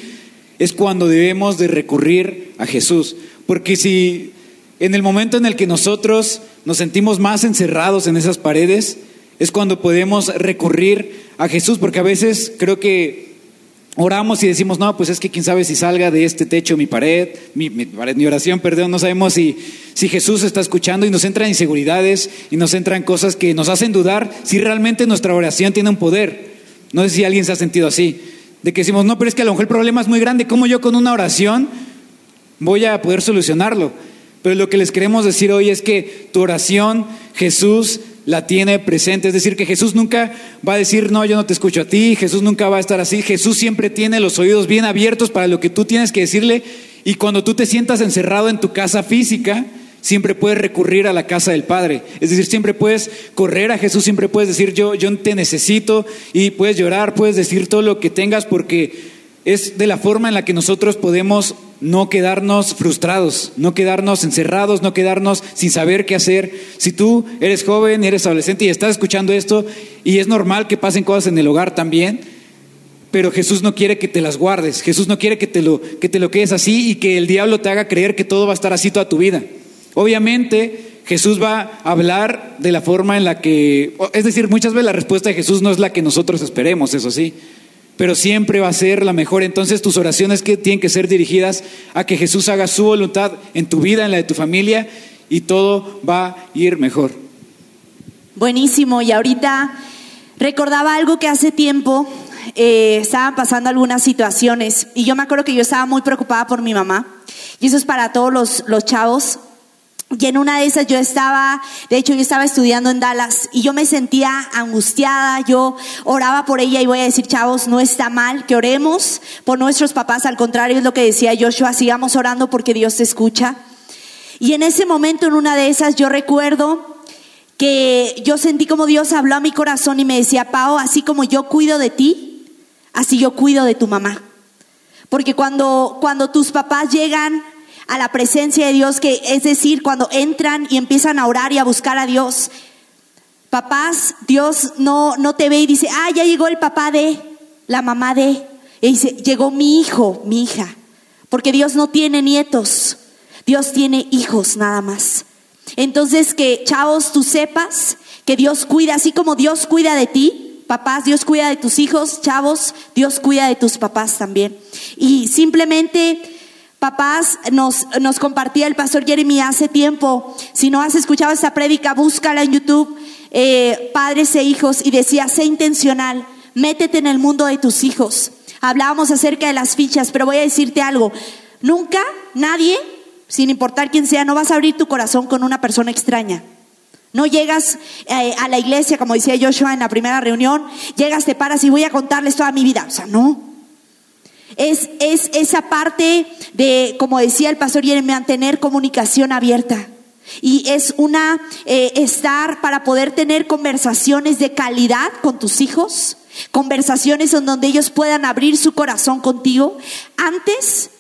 Speaker 7: es cuando debemos de recurrir a Jesús. Porque si en el momento en el que nosotros nos sentimos más encerrados en esas paredes, es cuando podemos recurrir a Jesús, porque a veces creo que oramos y decimos, no, pues es que quién sabe si salga de este techo mi pared, mi, pared, mi oración, perdón, no sabemos si, si Jesús está escuchando y nos entran inseguridades y nos entran cosas que nos hacen dudar si realmente nuestra oración tiene un poder. No sé si alguien se ha sentido así, de que decimos, no, pero es que a lo mejor el problema es muy grande, ¿cómo yo con una oración voy a poder solucionarlo? Pero lo que les queremos decir hoy es que tu oración Jesús la tiene presente. Es decir, que Jesús nunca va a decir, no, yo no te escucho a ti. Jesús nunca va a estar así. Jesús siempre tiene los oídos bien abiertos para lo que tú tienes que decirle. Y cuando tú te sientas encerrado en tu casa física, siempre puedes recurrir a la casa del Padre. Es decir, siempre puedes correr a Jesús, siempre puedes decir, yo, yo te necesito. Y puedes llorar, puedes decir todo lo que tengas porque es de la forma en la que nosotros podemos no quedarnos frustrados, no quedarnos encerrados, no quedarnos sin saber qué hacer. Si tú eres joven, eres adolescente y estás escuchando esto, y es normal que pasen cosas en el hogar también, pero Jesús no quiere que te las guardes, Jesús no quiere que te lo, que te lo quedes así y que el diablo te haga creer que todo va a estar así toda tu vida. Obviamente, Jesús va a hablar de la forma en la que, es decir, muchas veces la respuesta de Jesús no es la que nosotros esperemos, eso sí pero siempre va a ser la mejor. Entonces tus oraciones que tienen que ser dirigidas a que Jesús haga su voluntad en tu vida, en la de tu familia, y todo va a ir mejor.
Speaker 6: Buenísimo, y ahorita recordaba algo que hace tiempo eh, estaban pasando algunas situaciones, y yo me acuerdo que yo estaba muy preocupada por mi mamá, y eso es para todos los, los chavos y en una de esas yo estaba, de hecho yo estaba estudiando en Dallas y yo me sentía angustiada, yo oraba por ella y voy a decir, chavos, no está mal que oremos por nuestros papás, al contrario es lo que decía Joshua, sigamos orando porque Dios te escucha. Y en ese momento, en una de esas, yo recuerdo que yo sentí como Dios habló a mi corazón y me decía, Pao, así como yo cuido de ti, así yo cuido de tu mamá. Porque cuando, cuando tus papás llegan a la presencia de Dios, que es decir, cuando entran y empiezan a orar y a buscar a Dios, papás, Dios no, no te ve y dice, ah, ya llegó el papá de, la mamá de, y dice, llegó mi hijo, mi hija, porque Dios no tiene nietos, Dios tiene hijos nada más. Entonces que, chavos, tú sepas que Dios cuida, así como Dios cuida de ti, papás, Dios cuida de tus hijos, chavos, Dios cuida de tus papás también. Y simplemente, papás, nos, nos compartía el pastor Jeremy hace tiempo, si no has escuchado esta prédica, búscala en YouTube, eh, padres e hijos, y decía, sé intencional, métete en el mundo de tus hijos. Hablábamos acerca de las fichas, pero voy a decirte algo, nunca nadie sin importar quién sea, no vas a abrir tu corazón con una persona extraña. No llegas eh, a la iglesia, como decía Joshua en la primera reunión, llegas, te paras y voy a contarles toda mi vida. O sea, no. Es, es esa parte de, como decía el pastor Jeremy, mantener comunicación abierta. Y es una, eh, estar para poder tener conversaciones de calidad con tus hijos, conversaciones en donde ellos puedan abrir su corazón contigo. Antes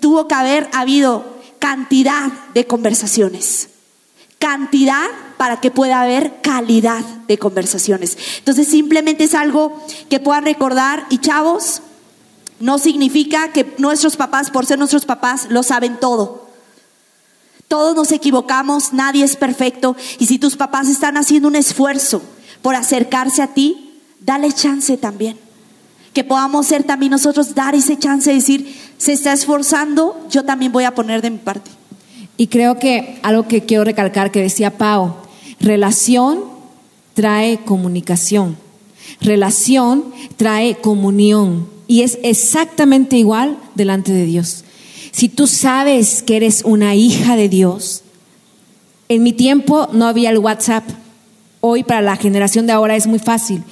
Speaker 6: tuvo que haber habido cantidad de conversaciones. Cantidad para que pueda haber calidad de conversaciones. Entonces simplemente es algo que puedan recordar y chavos, no significa que nuestros papás, por ser nuestros papás, lo saben todo. Todos nos equivocamos, nadie es perfecto y si tus papás están haciendo un esfuerzo por acercarse a ti, dale chance también. Que podamos ser también nosotros dar ese chance de decir, se está esforzando, yo también voy a poner de mi parte.
Speaker 3: Y creo que algo que quiero recalcar que decía Pau, relación trae comunicación, relación trae comunión y es exactamente igual delante de Dios. Si tú sabes que eres una hija de Dios, en mi tiempo no había el WhatsApp, hoy para la generación de ahora es muy fácil.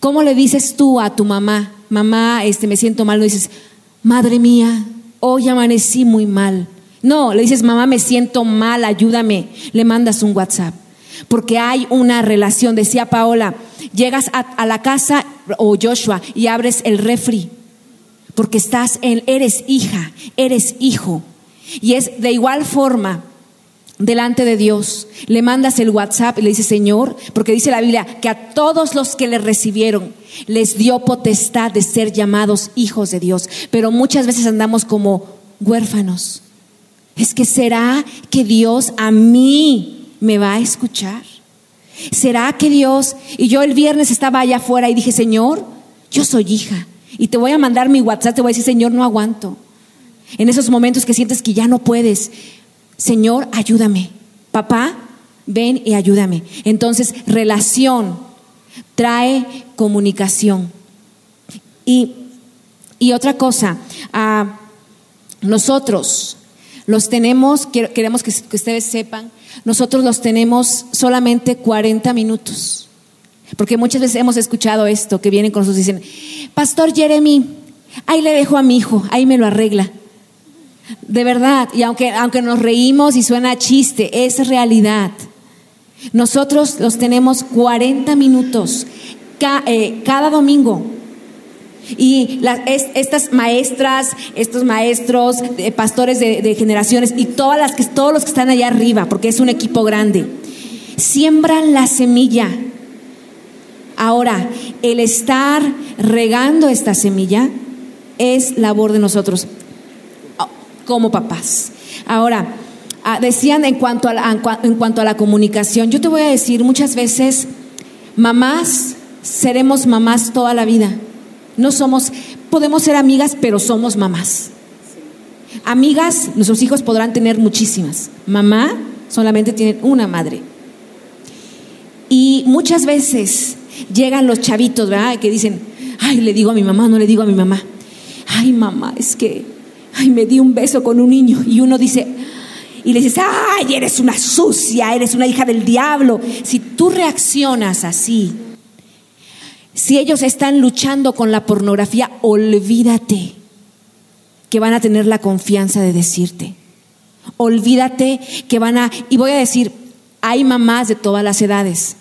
Speaker 3: ¿Cómo le dices tú a tu mamá, mamá, este, me siento mal? No dices, madre mía, hoy amanecí muy mal. No, le dices, mamá, me siento mal, ayúdame. Le mandas un WhatsApp. Porque hay una relación, decía Paola, llegas a, la casa o Joshua y abres el refri. Porque estás en, eres hija, eres hijo. Y es de igual forma delante de Dios, le mandas el WhatsApp y le dices, Señor, porque dice la Biblia que a todos los que le recibieron les dio potestad de ser llamados hijos de Dios, pero muchas veces andamos como huérfanos. Es que será que Dios a mí me va a escuchar. ¿Será que Dios, y yo el viernes estaba allá afuera y dije, Señor, yo soy hija y te voy a mandar mi WhatsApp, te voy a decir, Señor, no aguanto. En esos momentos que sientes que ya no puedes, Señor, ayúdame. Papá, ven y ayúdame. Entonces, relación trae comunicación. Y, otra cosa, ah, nosotros los tenemos, queremos que, ustedes sepan, nosotros los tenemos solamente 40 minutos. Porque muchas veces hemos escuchado esto, que vienen con nosotros y dicen, Pastor Jeremy, ahí le dejo a mi hijo, ahí me lo arregla. De verdad, y aunque, aunque nos reímos y suena chiste, es realidad. Nosotros los tenemos 40 minutos eh, cada domingo. Y estas maestras, estos maestros, pastores de, generaciones y todas las que, todos los que están allá arriba, porque es un equipo grande, siembran la semilla. Ahora, el estar regando esta semilla es labor de nosotros como papás. Ahora, ah, decían en cuanto, a en cuanto a la comunicación, yo te voy a decir muchas veces, mamás, seremos mamás toda la vida. No somos, podemos ser amigas, pero somos mamás. Amigas, nuestros hijos podrán tener muchísimas. Mamá solamente tiene una madre. Y muchas veces llegan los chavitos, ¿verdad? Que dicen, ay, le digo a mi mamá, no le digo a mi mamá. Ay, mamá, es que ay, me di un beso con un niño y uno dice, y le dices, ay, eres una sucia, eres una hija del diablo. Si tú reaccionas así, si ellos están luchando con la pornografía, olvídate que van a tener la confianza de decirte. Olvídate que van a, y voy a decir, Hay mamás de todas las edades.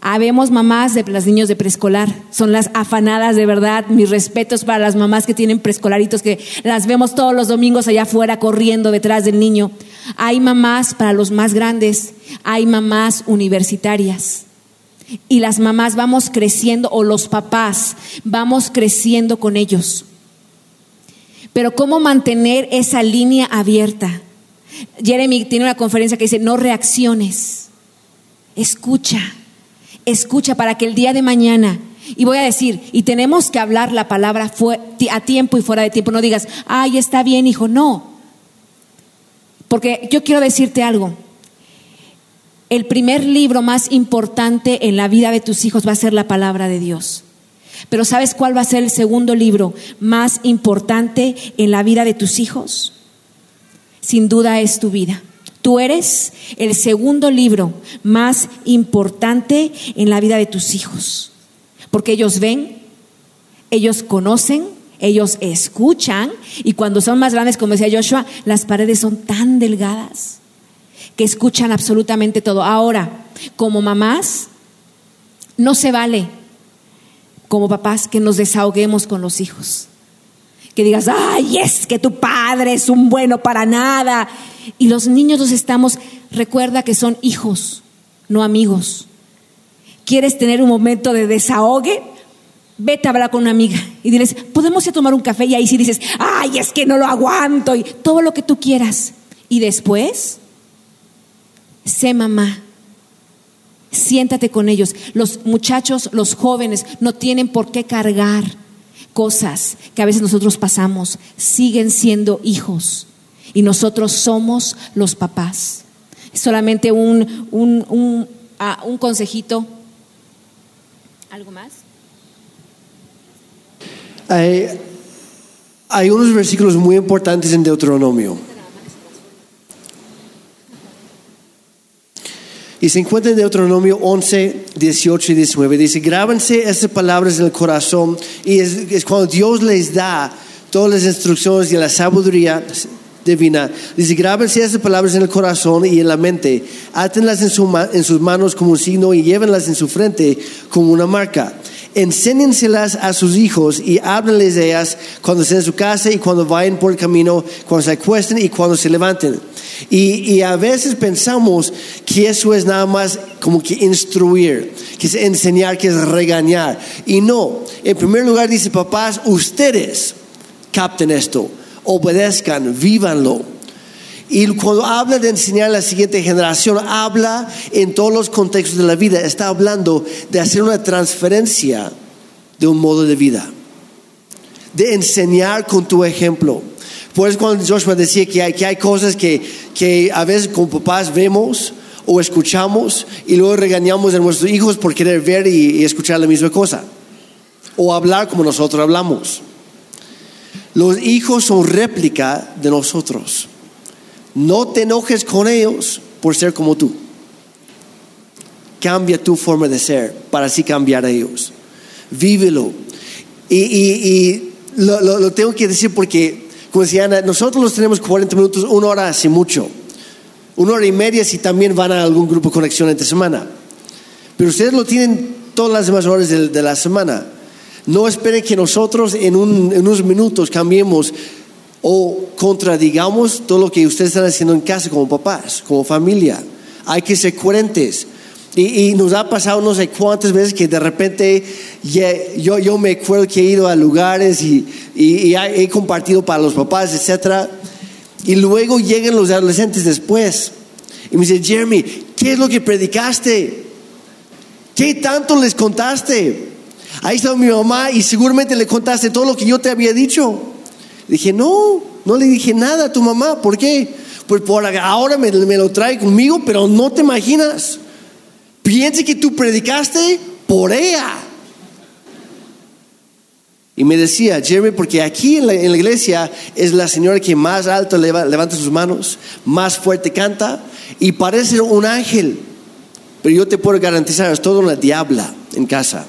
Speaker 3: Habemos mamás de los niños de preescolar, son las afanadas de verdad. Mis respetos para las mamás que tienen preescolaritos, que las vemos todos los domingos allá afuera corriendo detrás del niño. Hay mamás para los más grandes, hay mamás universitarias. Y las mamás vamos creciendo, o los papás, vamos creciendo con ellos. Pero ¿cómo mantener esa línea abierta? Jeremy tiene una conferencia que dice, no reacciones, escucha, escucha para que el día de mañana, y voy a decir, y tenemos que hablar la palabra a tiempo y fuera de tiempo, no digas, ay, está bien, hijo, no. Porque yo quiero decirte algo, el primer libro más importante en la vida de tus hijos va a ser la palabra de Dios. Pero ¿sabes cuál va a ser el segundo libro más importante en la vida de tus hijos? Sin duda es tu vida. Tú eres el segundo libro más importante en la vida de tus hijos. Porque ellos ven, ellos conocen, ellos escuchan y cuando son más grandes, como decía Joshua, las paredes son tan delgadas que escuchan absolutamente todo. Ahora, como mamás, no se vale, como papás, que nos desahoguemos con los hijos. Que digas, ay, es que tu padre es un bueno para nada. Y los niños los estamos, recuerda que son hijos, no amigos. ¿Quieres tener un momento de desahogue? Vete a hablar con una amiga y diles, ¿podemos ir a tomar un café? Y ahí sí dices, ay, es que no lo aguanto y todo lo que tú quieras. Y después, sé mamá. Siéntate con ellos. Los muchachos, los jóvenes, no tienen por qué cargar cosas que a veces nosotros pasamos. Siguen siendo hijos y nosotros somos los papás. Solamente un, un, un, ah, un consejito. ¿Algo más?
Speaker 2: Hay, hay unos versículos muy importantes en Deuteronomio. Y se encuentra en Deuteronomio 11, 18 y 19. Dice, grábanse estas palabras en el corazón. Y es, es cuando Dios les da todas las instrucciones y la sabiduría divina. Dice, grábense estas palabras en el corazón y en la mente. Átenlas en, su, en sus manos como un signo y llévenlas en su frente como una marca enséñenselas a sus hijos y háblenles de ellas cuando estén en su casa y cuando vayan por el camino, cuando se acuesten y cuando se levanten. Y, a veces pensamos que eso es nada más como que instruir, que es enseñar, que es regañar. Y no, en primer lugar dice, papás, ustedes capten esto, obedezcan, vívanlo. Y cuando habla de enseñar a la siguiente generación, habla en todos los contextos de la vida. Está hablando de hacer una transferencia de un modo de vida. De enseñar con tu ejemplo. Por eso cuando Joshua decía que hay, que hay cosas que, que a veces con papás vemos o escuchamos y luego regañamos a nuestros hijos por querer ver y, y escuchar la misma cosa. O hablar como nosotros hablamos. Los hijos son réplica de nosotros. No te enojes con ellos por ser como tú. Cambia tu forma de ser para así cambiar a ellos. Vívelo. Y, lo, tengo que decir porque, como decía Ana, nosotros los tenemos 40 minutos, una hora hace mucho. Una hora y media si también van a algún grupo de conexión entre semana. Pero ustedes lo tienen todas las demás horas de, la semana. No esperen que nosotros un, en unos minutos cambiemos o contradigamos todo lo que ustedes están haciendo en casa como papás, como familia. Hay que ser coherentes. Y, nos ha pasado no sé cuántas veces que de repente yo, yo me acuerdo que he ido a lugares y, he compartido para los papás, etc. Y luego llegan los adolescentes después. Y me dicen, Jeremy, ¿qué es lo que predicaste? ¿Qué tanto les contaste? Ahí está mi mamá y seguramente le contaste todo lo que yo te había dicho. Dije, no, no le dije nada a tu mamá. ¿Por qué? Pues por ahora me, lo trae conmigo, pero no te imaginas. Piense que tú predicaste por ella. Y me decía, Jeremy, porque aquí en la, iglesia es la señora que más alto levanta sus manos, más fuerte canta y parece un ángel. Pero yo te puedo garantizar, es toda una diabla en casa.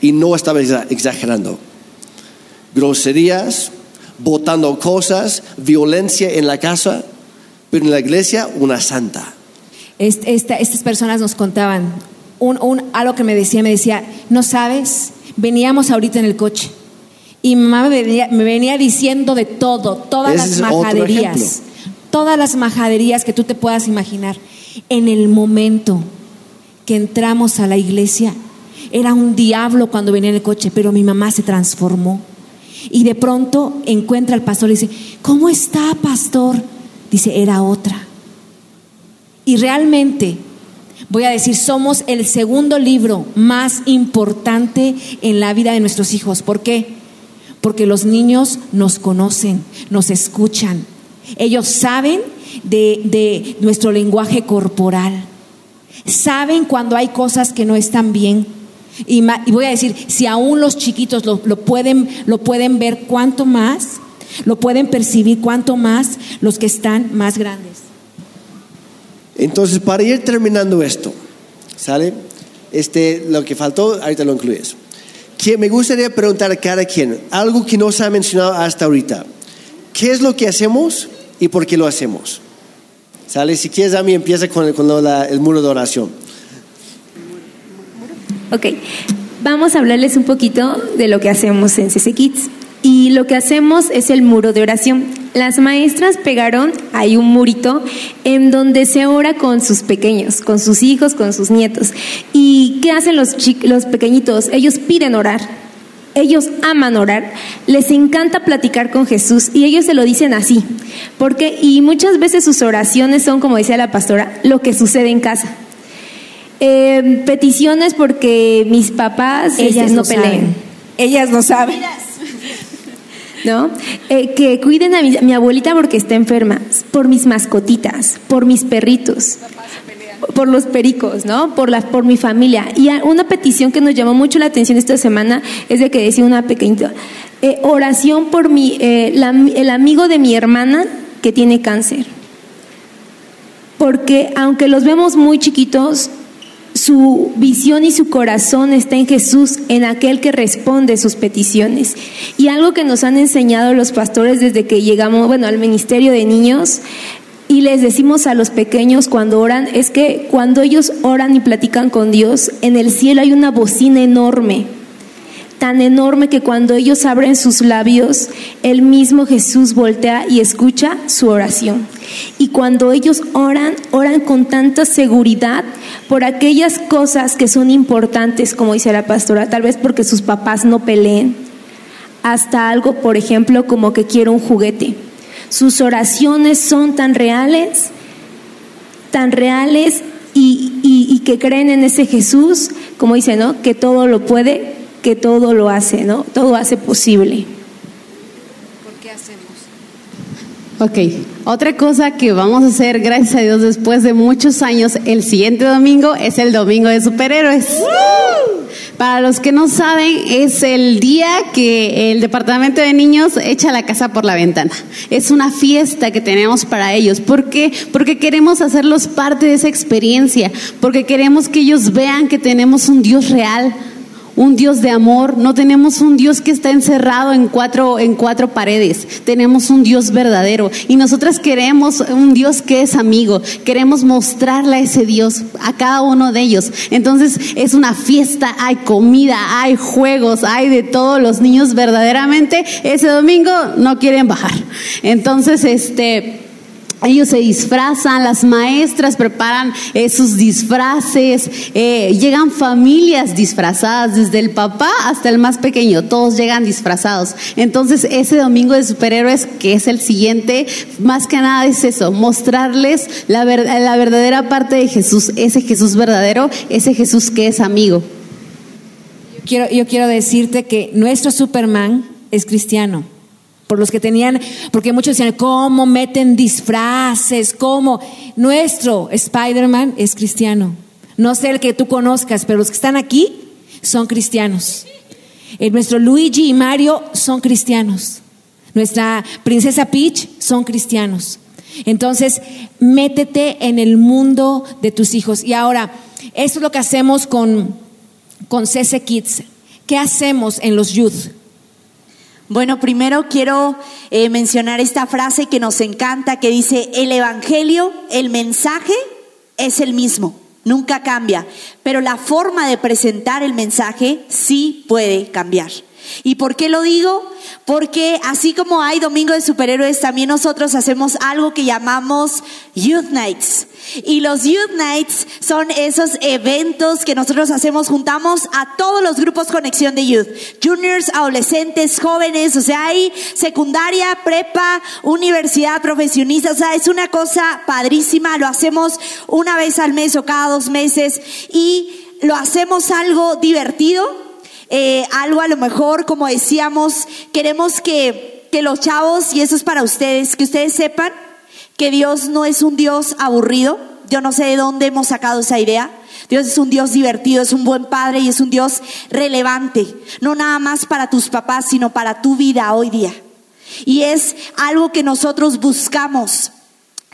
Speaker 2: Y no estaba exagerando. Groserías, botando cosas, violencia en la casa, pero en la iglesia una santa.
Speaker 3: est- esta- estas personas nos contaban un, un- algo que me decía, me decía, no sabes, veníamos ahorita en el coche y mi mamá me venía, me venía diciendo de todo, todas
Speaker 2: Ese
Speaker 3: las majaderías, todas las majaderías que tú te puedas imaginar. En el momento que entramos a la iglesia, era un diablo cuando venía en el coche, pero mi mamá se transformó. Y de pronto encuentra al pastor y dice, ¿cómo está, pastor? Dice, era otra. Y realmente, voy a decir, somos el segundo libro más importante en la vida de nuestros hijos. ¿Por qué? Porque los niños nos conocen, nos escuchan. Ellos saben de, de nuestro lenguaje corporal. Saben cuando hay cosas que no están bien. Y, y voy a decir, si aún los chiquitos lo, lo pueden, lo pueden ver, ¿cuánto más? Lo pueden percibir, ¿cuánto más los que están más grandes?
Speaker 2: Entonces, para ir terminando esto, ¿sale? Este, lo que faltó, ahorita lo incluyes. Que me gustaría preguntar a cada quien algo que no se ha mencionado hasta ahorita. ¿Qué es lo que hacemos y por qué lo hacemos? ¿Sale? Si quieres, a mí empieza con, el- con la- el muro de oración.
Speaker 4: Ok, vamos a hablarles un poquito de lo que hacemos en CC Kids. Y lo que hacemos es el muro de oración. Las maestras pegaron ahí un murito en donde se ora con sus pequeños, con sus hijos, con sus nietos. ¿Y qué hacen los, los pequeñitos? Ellos piden orar. Ellos aman orar, les encanta platicar con Jesús y ellos se lo dicen así. Porque, y muchas veces sus oraciones son, como decía la pastora, lo que sucede en casa. Eh, peticiones porque mis papás este,
Speaker 3: Ellas
Speaker 4: no
Speaker 3: lo
Speaker 4: peleen.
Speaker 3: saben. Ellas lo saben.
Speaker 4: ¿no? Eh, que cuiden a mi, a mi abuelita porque está enferma, por mis mascotitas, por mis perritos, por los pericos, ¿no? Por la, por mi familia. Y una petición que nos llamó mucho la atención esta semana es de que decía una pequeñita eh, oración por mi, eh, la- el amigo de mi hermana que tiene cáncer. Porque aunque los vemos muy chiquitos, su visión y su corazón está en Jesús, en aquel que responde sus peticiones. Y algo que nos han enseñado los pastores desde que llegamos, bueno, al ministerio de niños, y les decimos a los pequeños cuando oran, es que cuando ellos oran y platican con Dios, en el cielo hay una bocina enorme tan enorme que cuando ellos abren sus labios, el mismo Jesús voltea y escucha su oración. Y cuando ellos oran, oran con tanta seguridad por aquellas cosas que son importantes, como dice la pastora, tal vez porque sus papás no peleen, hasta algo, por ejemplo, como que quiero un juguete. Sus oraciones son tan reales, tan reales y, y- y que creen en ese Jesús, como dice, ¿no? Que todo lo puede, que todo lo hace, ¿no? Todo hace posible.
Speaker 5: Ok, otra cosa que vamos a hacer, gracias a Dios, después de muchos años, el siguiente domingo es el domingo de superhéroes. Para los que no saben, es el día que el departamento de niños echa la casa por la ventana. Es una fiesta que tenemos para ellos. ¿Por qué? Porque queremos hacerlos parte de esa experiencia, porque queremos que ellos vean que tenemos un Dios real, un Dios de amor, no tenemos un Dios que está encerrado en cuatro, en cuatro paredes, tenemos un Dios verdadero. Y nosotras queremos un Dios que es amigo, queremos mostrarle a ese Dios, a cada uno de ellos. Entonces es una fiesta, hay comida, hay juegos, hay de todos los niños. Verdaderamente, ese domingo no quieren bajar. Entonces, este... Ellos se disfrazan, las maestras preparan eh, sus disfraces, eh, llegan familias disfrazadas, desde el papá hasta el más pequeño, todos llegan disfrazados. Entonces ese domingo de superhéroes, que es el siguiente, más que nada es eso, mostrarles la, la verdadera parte de Jesús, ese Jesús verdadero, ese Jesús que es amigo.
Speaker 3: Quiero, yo quiero decirte que nuestro Superman es cristiano. Por los que tenían, porque muchos decían, ¿cómo meten disfraces? ¿Cómo? Nuestro Spider-Man es cristiano. No sé el que tú conozcas, pero los que están aquí son cristianos. Eh, nuestro Luigi y Mario son cristianos. Nuestra princesa Peach son cristianos. Entonces, métete en el mundo de tus hijos. Y ahora, esto es lo que hacemos con, con CC Kids. ¿Qué hacemos en los youth?
Speaker 6: Bueno, primero quiero eh, mencionar esta frase que nos encanta, que dice, el Evangelio, el mensaje es el mismo, nunca cambia, pero la forma de presentar el mensaje sí puede cambiar. ¿Y por qué lo digo? Porque así como hay Domingo de Superhéroes, también nosotros hacemos algo que llamamos Youth Nights. Y los Youth Nights son esos eventos que nosotros hacemos, juntamos a todos los grupos Conexión de Youth, juniors, adolescentes, jóvenes, o sea, hay secundaria, prepa, universidad, profesionista, o sea, es una cosa padrísima, lo hacemos una vez al mes o cada dos meses y lo hacemos algo divertido, eh, algo a lo mejor, como decíamos, queremos que, que los chavos, y eso es para ustedes, que ustedes sepan que Dios no es un Dios aburrido. Yo no sé de dónde hemos sacado esa idea. Dios es un Dios divertido, es un buen padre y es un Dios relevante. No nada más para tus papás, sino para tu vida hoy día. Y es algo que nosotros buscamos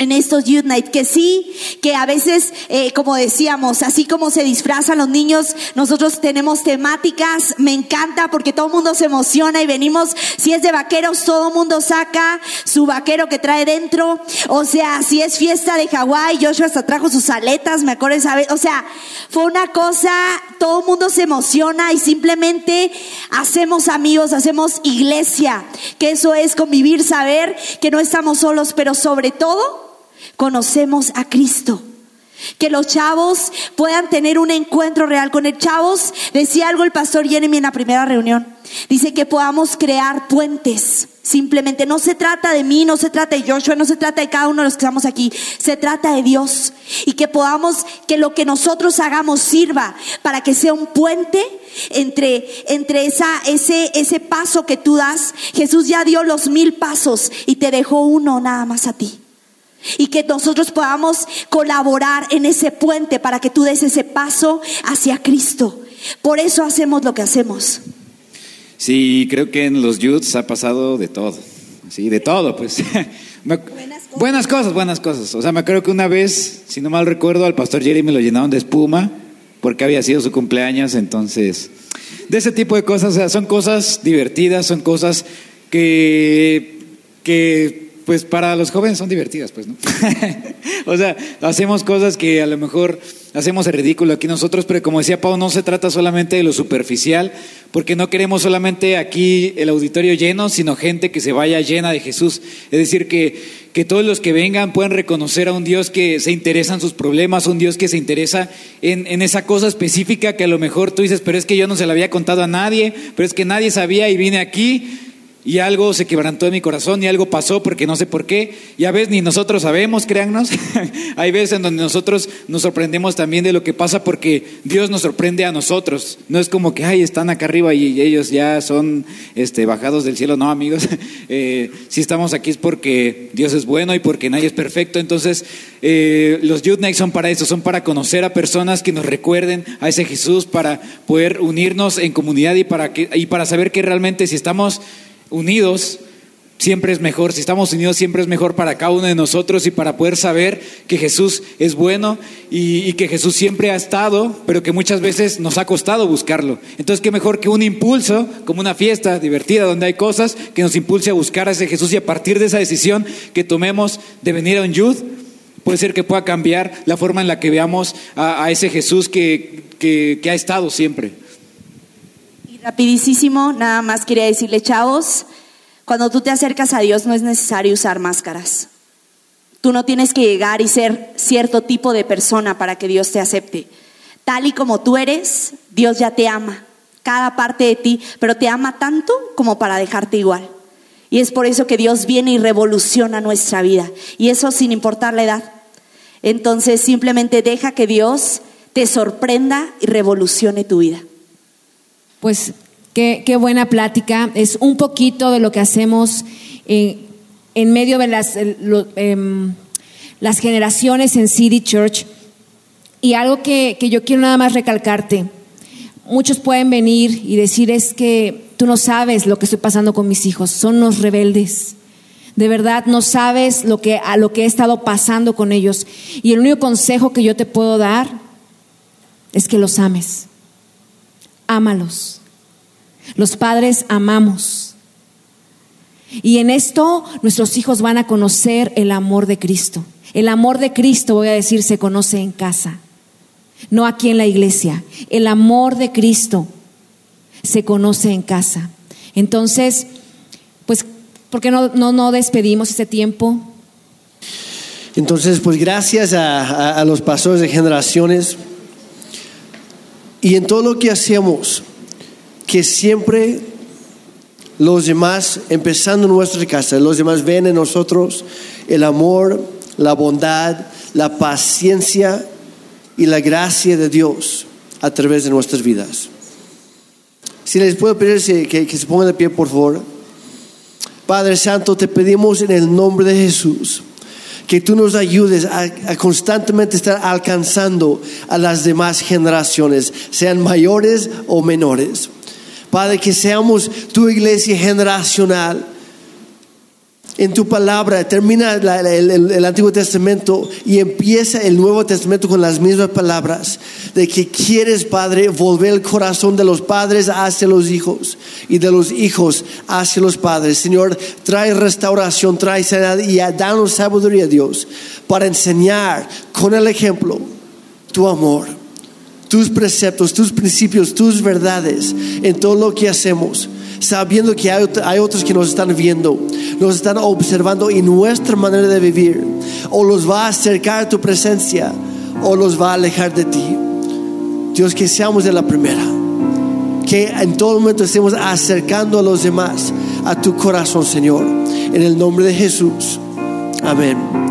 Speaker 6: en estos Youth Night, que sí, que a veces, eh, como decíamos, así como se disfrazan los niños, nosotros tenemos temáticas, me encanta porque todo el mundo se emociona y venimos, si es de vaqueros, todo el mundo saca su vaquero que trae dentro, o sea, si es fiesta de Hawái, Joshua hasta trajo sus aletas, me acuerdo esa vez, o sea, fue una cosa, todo el mundo se emociona y simplemente hacemos amigos, hacemos iglesia, que eso es convivir, saber que no estamos solos, pero sobre todo, conocemos a Cristo. Que los chavos puedan tener un encuentro real con el chavos. Decía algo el pastor Jeremy en la primera reunión. Dice que podamos crear puentes. Simplemente no se trata de mí, no se trata de Joshua, no se trata de cada uno de los que estamos aquí. Se trata de Dios. Y que podamos, que lo que nosotros hagamos sirva para que sea un puente entre, entre esa, ese, ese paso que tú das. Jesús ya dio los mil pasos y te dejó uno nada más a ti. Y que nosotros podamos colaborar en ese puente para que tú des ese paso hacia Cristo. Por eso hacemos lo que hacemos.
Speaker 7: Sí, creo que en los youths ha pasado de todo. Sí, de todo, pues. buenas, cosas. buenas cosas, O sea, me acuerdo que una vez, si no mal recuerdo, al pastor Jerry me lo llenaron de espuma porque había sido su cumpleaños. Entonces, de ese tipo de cosas, o sea, son cosas divertidas, son cosas que, que pues para los jóvenes son divertidas, pues, ¿no? o sea, hacemos cosas que a lo mejor hacemos el ridículo aquí nosotros, pero como decía Pau, no se trata solamente de lo superficial, porque no queremos solamente aquí el auditorio lleno, sino gente que se vaya llena de Jesús. Es decir, que, que todos los que vengan puedan reconocer a un Dios que se interesa en sus problemas, un Dios que se interesa en, en esa cosa específica que a lo mejor tú dices, pero es que yo no se la había contado a nadie, pero es que nadie sabía y vine aquí y algo se quebrantó en mi corazón y algo pasó porque no sé por qué. Y a veces ni nosotros sabemos, créannos. Hay veces en donde nosotros nos sorprendemos también de lo que pasa porque Dios nos sorprende a nosotros. No es como que, ay, están acá arriba y ellos ya son este, bajados del cielo. No, amigos. Eh, si estamos aquí es porque Dios es bueno y porque nadie es perfecto. Entonces, eh, los Youth Nights son para eso, son para conocer a personas que nos recuerden a ese Jesús, para poder unirnos en comunidad y para, que, y para saber que realmente si estamos unidos, siempre es mejor. Si estamos unidos, siempre es mejor para cada uno de nosotros y para poder saber que Jesús es bueno y, que Jesús siempre ha estado, pero que muchas veces nos ha costado buscarlo. Entonces, qué mejor que un impulso, como una fiesta divertida donde hay cosas que nos impulse a buscar a ese Jesús y a partir de esa decisión que tomemos de venir a un Yud, puede ser que pueda cambiar la forma en la que veamos a, ese Jesús que, que ha estado siempre.
Speaker 6: Rapidísimo, nada más quería decirle, chavos, cuando tú te acercas a Dios no es necesario usar máscaras. Tú no tienes que llegar y ser cierto tipo de persona para que Dios te acepte. Tal y como tú eres, Dios ya te ama, cada parte de ti, pero te ama tanto como para dejarte igual. Y es por eso que Dios viene y revoluciona nuestra vida. Y eso sin importar la edad. Entonces simplemente deja que Dios te sorprenda y revolucione tu vida.
Speaker 3: Pues qué, buena plática. Es un poquito de lo que hacemos en, medio de las, em, las generaciones en City Church. Y algo que, que yo quiero nada más recalcarte. Muchos pueden venir y decir es que tú no sabes lo que estoy pasando con mis hijos, son los rebeldes. De verdad no sabes lo que a lo que he estado pasando con ellos y el único consejo que yo te puedo dar es que los ames ámalos. Los padres amamos. Y en esto nuestros hijos van a conocer el amor de Cristo. El amor de Cristo, voy a decir, se conoce en casa, no aquí en la iglesia. El amor de Cristo se conoce en casa. Entonces, pues, ¿por qué no, no, no despedimos este tiempo?
Speaker 2: Entonces, pues gracias a, a- a los pastores de generaciones y en todo lo que hacemos, que siempre los demás, empezando en nuestra casa, los demás ven en nosotros el amor, la bondad, la paciencia y la gracia de Dios a través de nuestras vidas. Si les puedo pedir que, que se pongan de pie, por favor. Padre Santo, te pedimos en el nombre de Jesús que tú nos ayudes a, constantemente estar alcanzando a las demás generaciones, sean mayores o menores. Padre, que seamos tu iglesia generacional. En tu palabra termina el Antiguo Testamento y empieza el Nuevo Testamento con las mismas palabras de que quieres, Padre, volver el corazón de los padres hacia los hijos y de los hijos hacia los padres. Señor, trae restauración, trae sanidad y danos sabiduría, Dios, para enseñar con el ejemplo tu amor tus preceptos, tus principios, tus verdades en todo lo que hacemos, sabiendo que hay, hay otros que nos están viendo, nos están observando y nuestra manera de vivir o los va a acercar a tu presencia o los va a alejar de ti. Dios, que seamos de la primera, que en todo momento estemos acercando a los demás a tu corazón, Señor, en el nombre de Jesús. Amén.